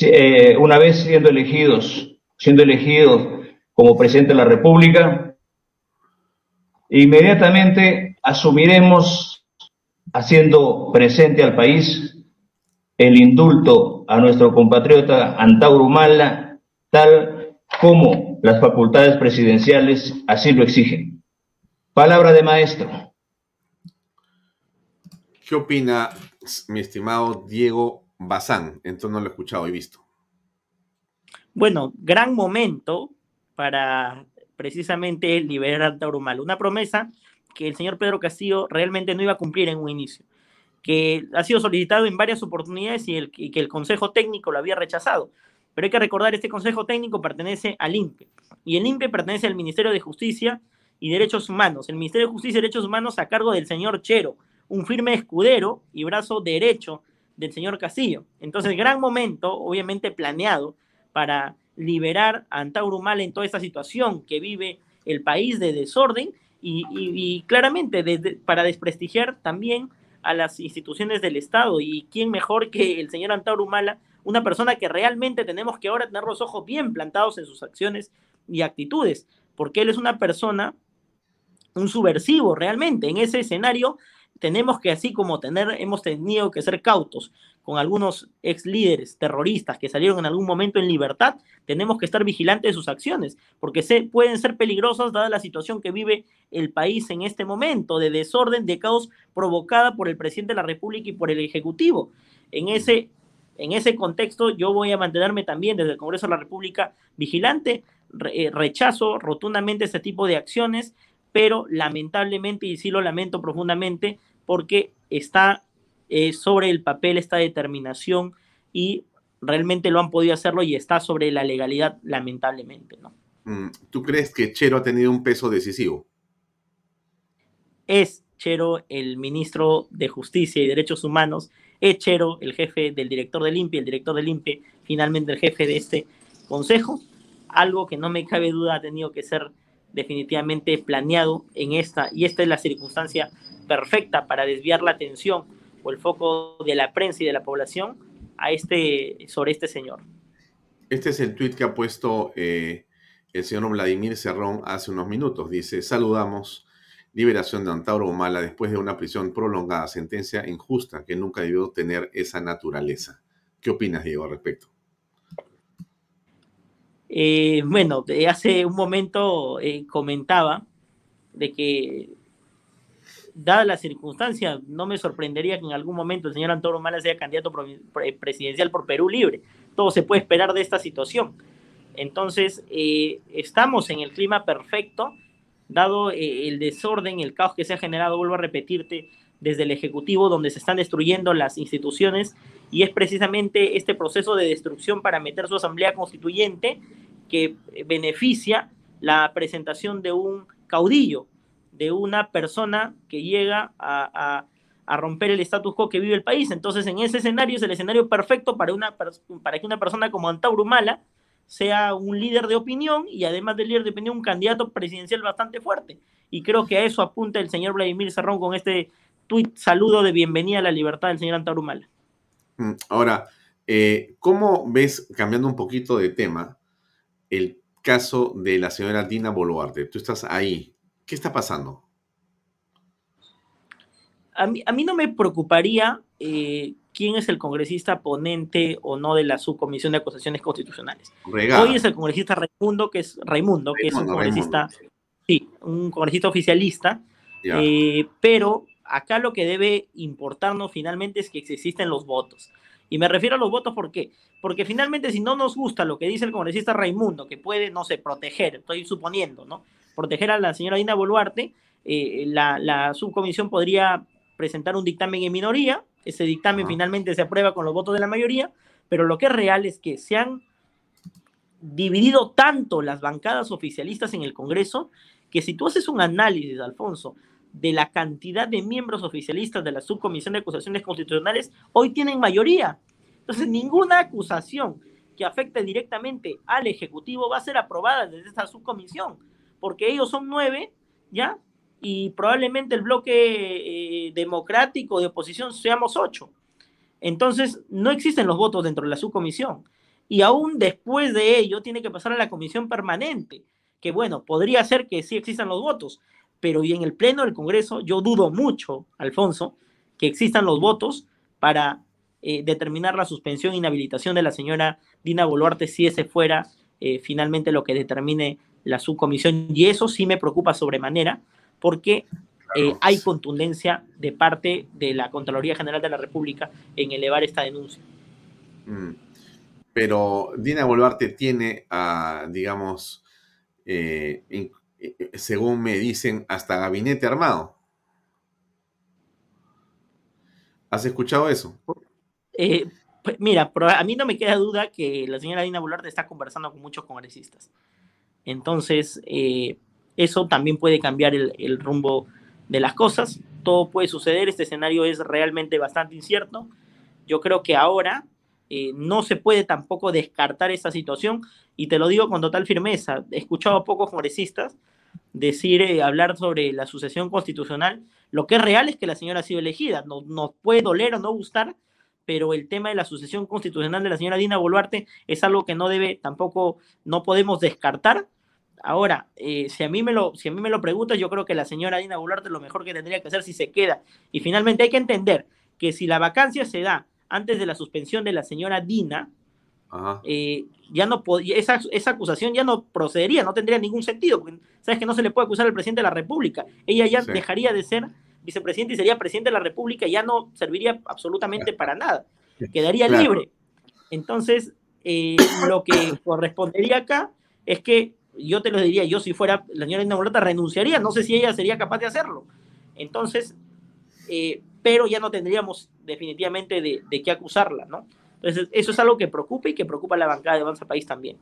eh, una vez siendo elegidos, siendo elegidos como presidente de la República, inmediatamente asumiremos haciendo presente al país el indulto a nuestro compatriota Antauro Mala, tal como las facultades presidenciales así lo exigen. Palabra de maestro. ¿Qué opina mi estimado Diego Bazán? Entonces no lo he escuchado y visto. Bueno, gran momento para precisamente liberar a Antauro Mala. Una promesa que el señor Pedro Castillo realmente no iba a cumplir en un inicio, que ha sido solicitado en varias oportunidades y, el, que el Consejo Técnico lo había rechazado. Pero hay que recordar, este Consejo Técnico pertenece al INPE y el INPE pertenece al Ministerio de Justicia y Derechos Humanos. El Ministerio de Justicia y Derechos Humanos a cargo del señor Chero, un firme escudero y brazo derecho del señor Castillo. Entonces, gran momento, obviamente planeado, para liberar a Antauro Mal en toda esta situación que vive el país de desorden y, claramente para desprestigiar también a las instituciones del Estado. Y quién mejor que el señor Antauro Humala, una persona que realmente tenemos que ahora tener los ojos bien plantados en sus acciones y actitudes, porque él es una persona, un subversivo realmente. En ese escenario tenemos que, así como tener, hemos tenido que ser cautos con algunos ex líderes terroristas que salieron en algún momento en libertad, tenemos que estar vigilantes de sus acciones, porque se, pueden ser peligrosas dada la situación que vive el país en este momento, de desorden, de caos provocada por el presidente de la República y por el Ejecutivo. En ese en ese contexto yo voy a mantenerme también desde el Congreso de la República vigilante, eh, rechazo rotundamente este tipo de acciones, pero lamentablemente, y sí lo lamento profundamente, porque está eh, sobre el papel esta determinación y realmente lo han podido hacerlo y está sobre la legalidad, lamentablemente, ¿no? Mm, ¿Tú crees que Chero ha tenido un peso decisivo? Es Chero el ministro de Justicia y Derechos Humanos, es Chero el jefe del director del INPE, el director del INPE, finalmente el jefe de este consejo, algo que no me cabe duda ha tenido que ser definitivamente planeado en esta, y esta es la circunstancia perfecta para desviar la atención o el foco de la prensa y de la población a este, sobre este señor. Este es el tuit que ha puesto eh, el señor Vladimir Cerrón hace unos minutos. Dice, saludamos liberación de Antauro Humala después de una prisión prolongada, sentencia injusta que nunca debió tener esa naturaleza. ¿Qué opinas, Diego, al respecto? Eh, bueno, hace un momento eh, comentaba de que, dada la circunstancia, no me sorprendería que en algún momento el señor Antonio Humala sea candidato presidencial por Perú Libre. Todo se puede esperar de esta situación. Entonces, eh, estamos en el clima perfecto, dado el desorden, el caos que se ha generado, vuelvo a repetirte, desde el Ejecutivo, donde se están destruyendo las instituciones y es precisamente este proceso de destrucción para meter su asamblea constituyente que beneficia la presentación de un caudillo, de una persona que llega a, romper el status quo que vive el país. Entonces, en ese escenario es el escenario perfecto para, una, para que una persona como Antauro Mala sea un líder de opinión y además del líder de opinión un candidato presidencial bastante fuerte. Y creo que a eso apunta el señor Vladimir Serrón con este tuit saludo de bienvenida a la libertad del señor Antauro Mala. Mm, ahora, eh, ¿cómo ves, cambiando un poquito de tema, el caso de la señora Dina Boluarte? Tú estás ahí. ¿Qué está pasando? A mí, a mí no me preocuparía eh, quién es el congresista ponente o no de la subcomisión de acusaciones constitucionales. Hoy es el congresista Raimundo, que es Raimundo, que es un congresista, sí, un congresista oficialista, eh, pero acá lo que debe importarnos finalmente es que existen los votos. Y me refiero a los votos ¿por qué? Porque finalmente si no nos gusta lo que dice el congresista Raimundo, que puede, no sé, proteger, estoy suponiendo, ¿no? Proteger a la señora Dina Boluarte, eh, la, subcomisión podría presentar un dictamen en minoría, ese dictamen finalmente se aprueba con los votos de la mayoría, pero lo que es real es que se han dividido tanto las bancadas oficialistas en el Congreso que si tú haces un análisis, Alfonso, de la cantidad de miembros oficialistas de la subcomisión de acusaciones constitucionales, hoy tienen mayoría. Entonces, ninguna acusación que afecte directamente al Ejecutivo va a ser aprobada desde esta subcomisión, porque ellos son nueve, ¿ya? Y probablemente el bloque eh, democrático de oposición seamos ocho. Entonces, no existen los votos dentro de la subcomisión. Y aún después de ello, tiene que pasar a la comisión permanente, que bueno, podría ser que sí existan los votos, pero y en el Pleno del Congreso yo dudo mucho, Alfonso, que existan los votos para eh, determinar la suspensión e inhabilitación de la señora Dina Boluarte si ese fuera eh, finalmente lo que determine la subcomisión. Y eso sí me preocupa sobremanera porque eh, hay contundencia de parte de la Contraloría General de la República en elevar esta denuncia. Mm. Pero Dina Boluarte tiene, a, digamos, eh, según me dicen, hasta gabinete armado. ¿Has escuchado eso? Eh, pues, mira, a mí no me queda duda que la señora Dina Boluarte está conversando con muchos congresistas. Entonces, eso también puede cambiar el, rumbo de las cosas. Todo puede suceder. Este escenario es realmente bastante incierto. Yo creo que ahora no se puede tampoco descartar esa situación y te lo digo con total firmeza. He escuchado a pocos congresistas decir, eh, hablar sobre la sucesión constitucional. Lo que es real es que la señora ha sido elegida. Nos, no puede doler o no gustar, pero el tema de la sucesión constitucional de la señora Dina Boluarte es algo que no debe, tampoco, no podemos descartar. Ahora, eh, si, a mí me lo, si a mí me lo preguntas, yo creo que la señora Dina Boluarte lo mejor que tendría que hacer si se queda. Y finalmente hay que entender que si la vacancia se da antes de la suspensión de la señora Dina, eh, ya no esa, esa acusación ya no procedería, no tendría ningún sentido, porque sabes que no se le puede acusar al presidente de la República. Ella ya dejaría de ser vicepresidente y sería presidente de la República, y ya no serviría absolutamente para nada. Quedaría libre. Entonces, eh, lo que correspondería acá es que yo te lo diría, yo si fuera la señora Boluarte renunciaría, no sé si ella sería capaz de hacerlo. Entonces, eh, pero ya no tendríamos definitivamente de, de, qué acusarla, ¿no? Entonces, eso es algo que preocupa y que preocupa a la bancada de Avanza País también.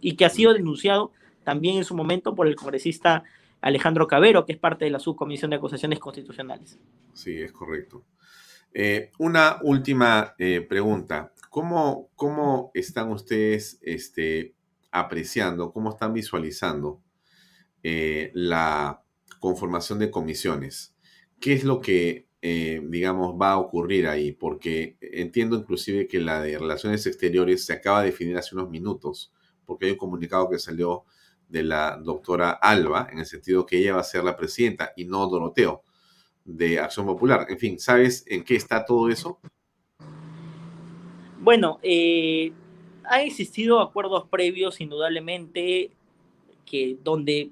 Y que ha sido denunciado también en su momento por el congresista Alejandro Cabero, que es parte de la subcomisión de acusaciones constitucionales. Sí, es correcto. Eh, una última eh, pregunta. ¿Cómo, ¿Cómo, están ustedes este, apreciando, cómo están visualizando eh, la conformación de comisiones? ¿Qué es lo que, digamos, va a ocurrir ahí? Porque entiendo inclusive que la de Relaciones Exteriores se acaba de definir hace unos minutos, porque hay un comunicado que salió de la doctora Alba, en el sentido que ella va a ser la presidenta y no Doroteo de Acción Popular. En fin, ¿sabes en qué está todo eso? Bueno, eh, ha existido acuerdos previos, indudablemente, que donde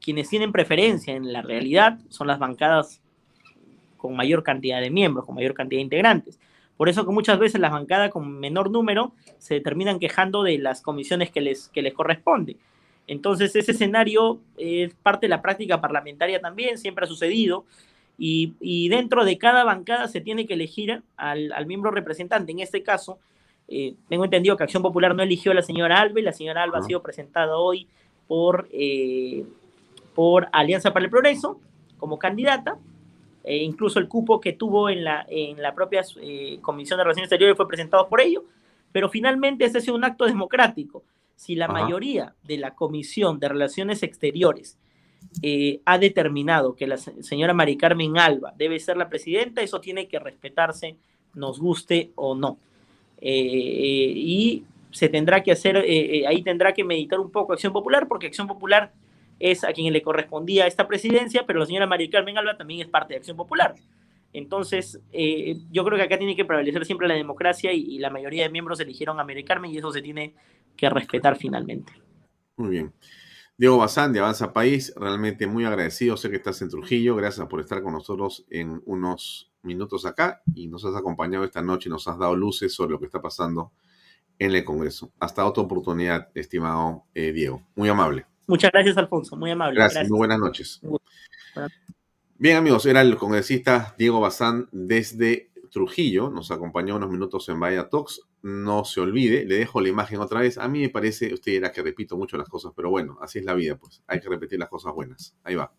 quienes tienen preferencia en la realidad son las bancadas con mayor cantidad de miembros, con mayor cantidad de integrantes. Por eso que muchas veces las bancadas con menor número se terminan quejando de las comisiones que les, que les corresponde. Entonces, ese escenario es parte de la práctica parlamentaria también, siempre ha sucedido. Y, dentro de cada bancada se tiene que elegir al, miembro representante. En este caso, eh, tengo entendido que Acción Popular no eligió a la señora Alba y la señora Alba ha sido presentada hoy por, eh, por Alianza para el Progreso como candidata. E incluso el cupo que tuvo en la, en la propia eh, Comisión de Relaciones Exteriores fue presentado por ello. Pero finalmente este ha sido un acto democrático. Si la mayoría de la Comisión de Relaciones Exteriores eh, ha determinado que la señora Mari Carmen Alba debe ser la presidenta, eso tiene que respetarse, nos guste o no. Eh, y se tendrá que hacer, ahí tendrá que meditar un poco Acción Popular, porque Acción Popular es a quien le correspondía esta presidencia, pero la señora Mari Carmen Alba también es parte de Acción Popular. Entonces, yo creo que acá tiene que prevalecer siempre la democracia y, la mayoría de miembros eligieron a Mari Carmen y eso se tiene que respetar finalmente. Muy bien. Diego Bazán de Avanza País, realmente muy agradecido. Sé que estás en Trujillo. Gracias por estar con nosotros en unos minutos acá y nos has acompañado esta noche y nos has dado luces sobre lo que está pasando en el Congreso. Hasta otra oportunidad, estimado eh, Diego. Muy amable. Muchas gracias, Alfonso. Muy amable. Gracias. Muy buenas noches. Bien, amigos, era el congresista Diego Bazán desde Trujillo. Nos acompañó unos minutos en Vaya Talks no se olvide, le dejo la imagen otra vez. A mí me parece, usted era que repito mucho las cosas, pero bueno, así es la vida, pues hay que repetir las cosas buenas. Ahí va.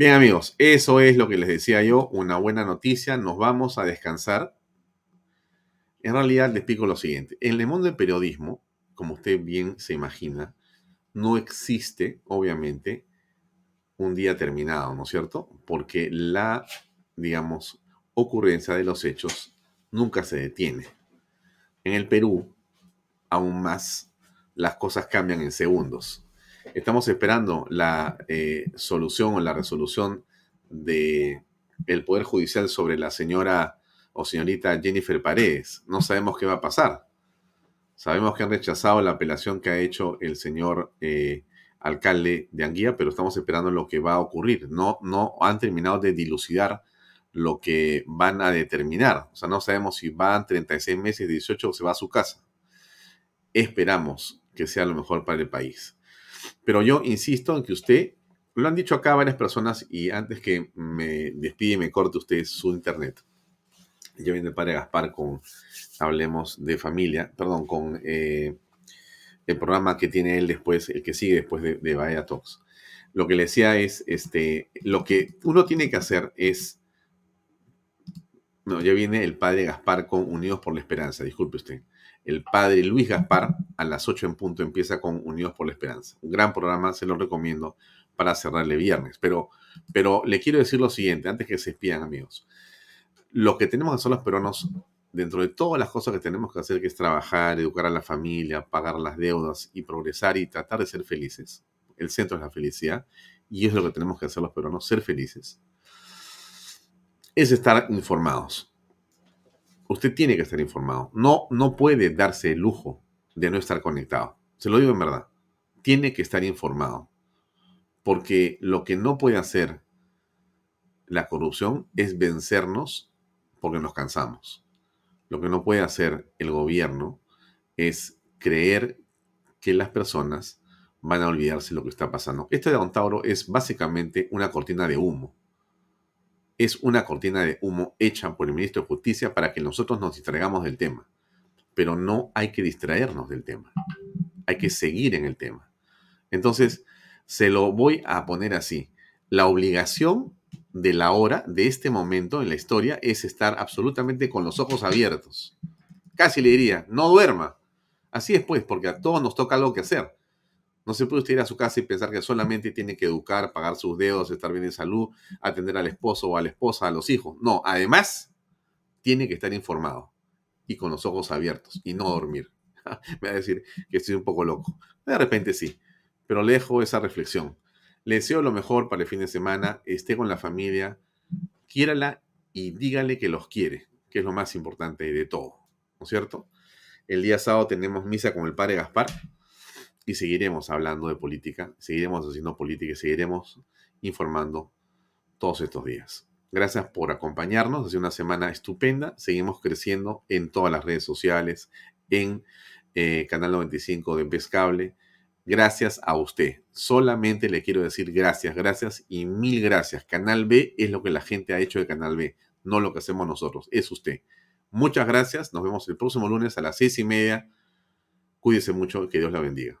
Bien amigos, eso es lo que les decía yo, una buena noticia, nos vamos a descansar. En realidad les explico lo siguiente, en el mundo del periodismo, como usted bien se imagina, no existe, obviamente, un día terminado, ¿no es cierto? Porque la, digamos, ocurrencia de los hechos nunca se detiene. En el Perú, aún más, las cosas cambian en segundos. Estamos esperando la eh, solución o la resolución de el Poder Judicial sobre la señora o señorita Jennifer Paredes. No sabemos qué va a pasar. Sabemos que han rechazado la apelación que ha hecho el señor eh, alcalde de Anguía, pero estamos esperando lo que va a ocurrir. No, no han terminado de dilucidar lo que van a determinar. O sea, no sabemos si van 36 meses, 18 o se va a su casa. Esperamos que sea lo mejor para el país. Pero yo insisto en que usted, lo han dicho acá varias personas y antes que me despide me corte usted su internet, yo viene el padre Gaspar con Hablemos de Familia, perdón, con eh, el programa que tiene él después, el que sigue después de, de Vaya Talks. Lo que le decía es, este, lo que uno tiene que hacer es, no, ya viene el padre Gaspar con Unidos por la Esperanza, disculpe usted el padre Luis Gaspar a las 8 en punto empieza con Unidos por la Esperanza. Un gran programa, se lo recomiendo para cerrarle viernes. Pero, pero le quiero decir lo siguiente, antes que se espían amigos. Lo que tenemos que hacer los peruanos dentro de todas las cosas que tenemos que hacer, que es trabajar, educar a la familia, pagar las deudas y progresar y tratar de ser felices, el centro es la felicidad y es lo que tenemos que hacer los peruanos, ser felices, es estar informados. Usted tiene que estar informado. No, no puede darse el lujo de no estar conectado. Se lo digo en verdad. Tiene que estar informado. Porque lo que no puede hacer la corrupción es vencernos porque nos cansamos. Lo que no puede hacer el gobierno es creer que las personas van a olvidarse lo que está pasando. Este de Don Tauro es básicamente una cortina de humo. Es una cortina de humo hecha por el ministro de Justicia para que nosotros nos distraigamos del tema. Pero no hay que distraernos del tema. Hay que seguir en el tema. Entonces, se lo voy a poner así. La obligación de la hora, de este momento en la historia, es estar absolutamente con los ojos abiertos. Casi le diría, no duerma. Así es pues, porque a todos nos toca algo que hacer. No se puede usted ir a su casa y pensar que solamente tiene que educar, pagar sus dedos, estar bien de salud, atender al esposo o a la esposa, a los hijos. No, además, tiene que estar informado y con los ojos abiertos y no dormir. Me va a decir que estoy un poco loco. De repente sí, pero le dejo esa reflexión. Le deseo lo mejor para el fin de semana, esté con la familia, quiérala y dígale que los quiere, que es lo más importante de todo, ¿no es cierto? El día sábado tenemos misa con el padre Gaspar y seguiremos hablando de política, seguiremos haciendo política y seguiremos informando todos estos días. Gracias por acompañarnos, ha sido una semana estupenda, seguimos creciendo en todas las redes sociales, en eh, Canal 95 de Pescable. Gracias a usted. Solamente le quiero decir gracias, gracias y mil gracias. Canal B es lo que la gente ha hecho de Canal B, no lo que hacemos nosotros, es usted. Muchas gracias, nos vemos el próximo lunes a las seis y media. Cuídese mucho, que Dios la bendiga.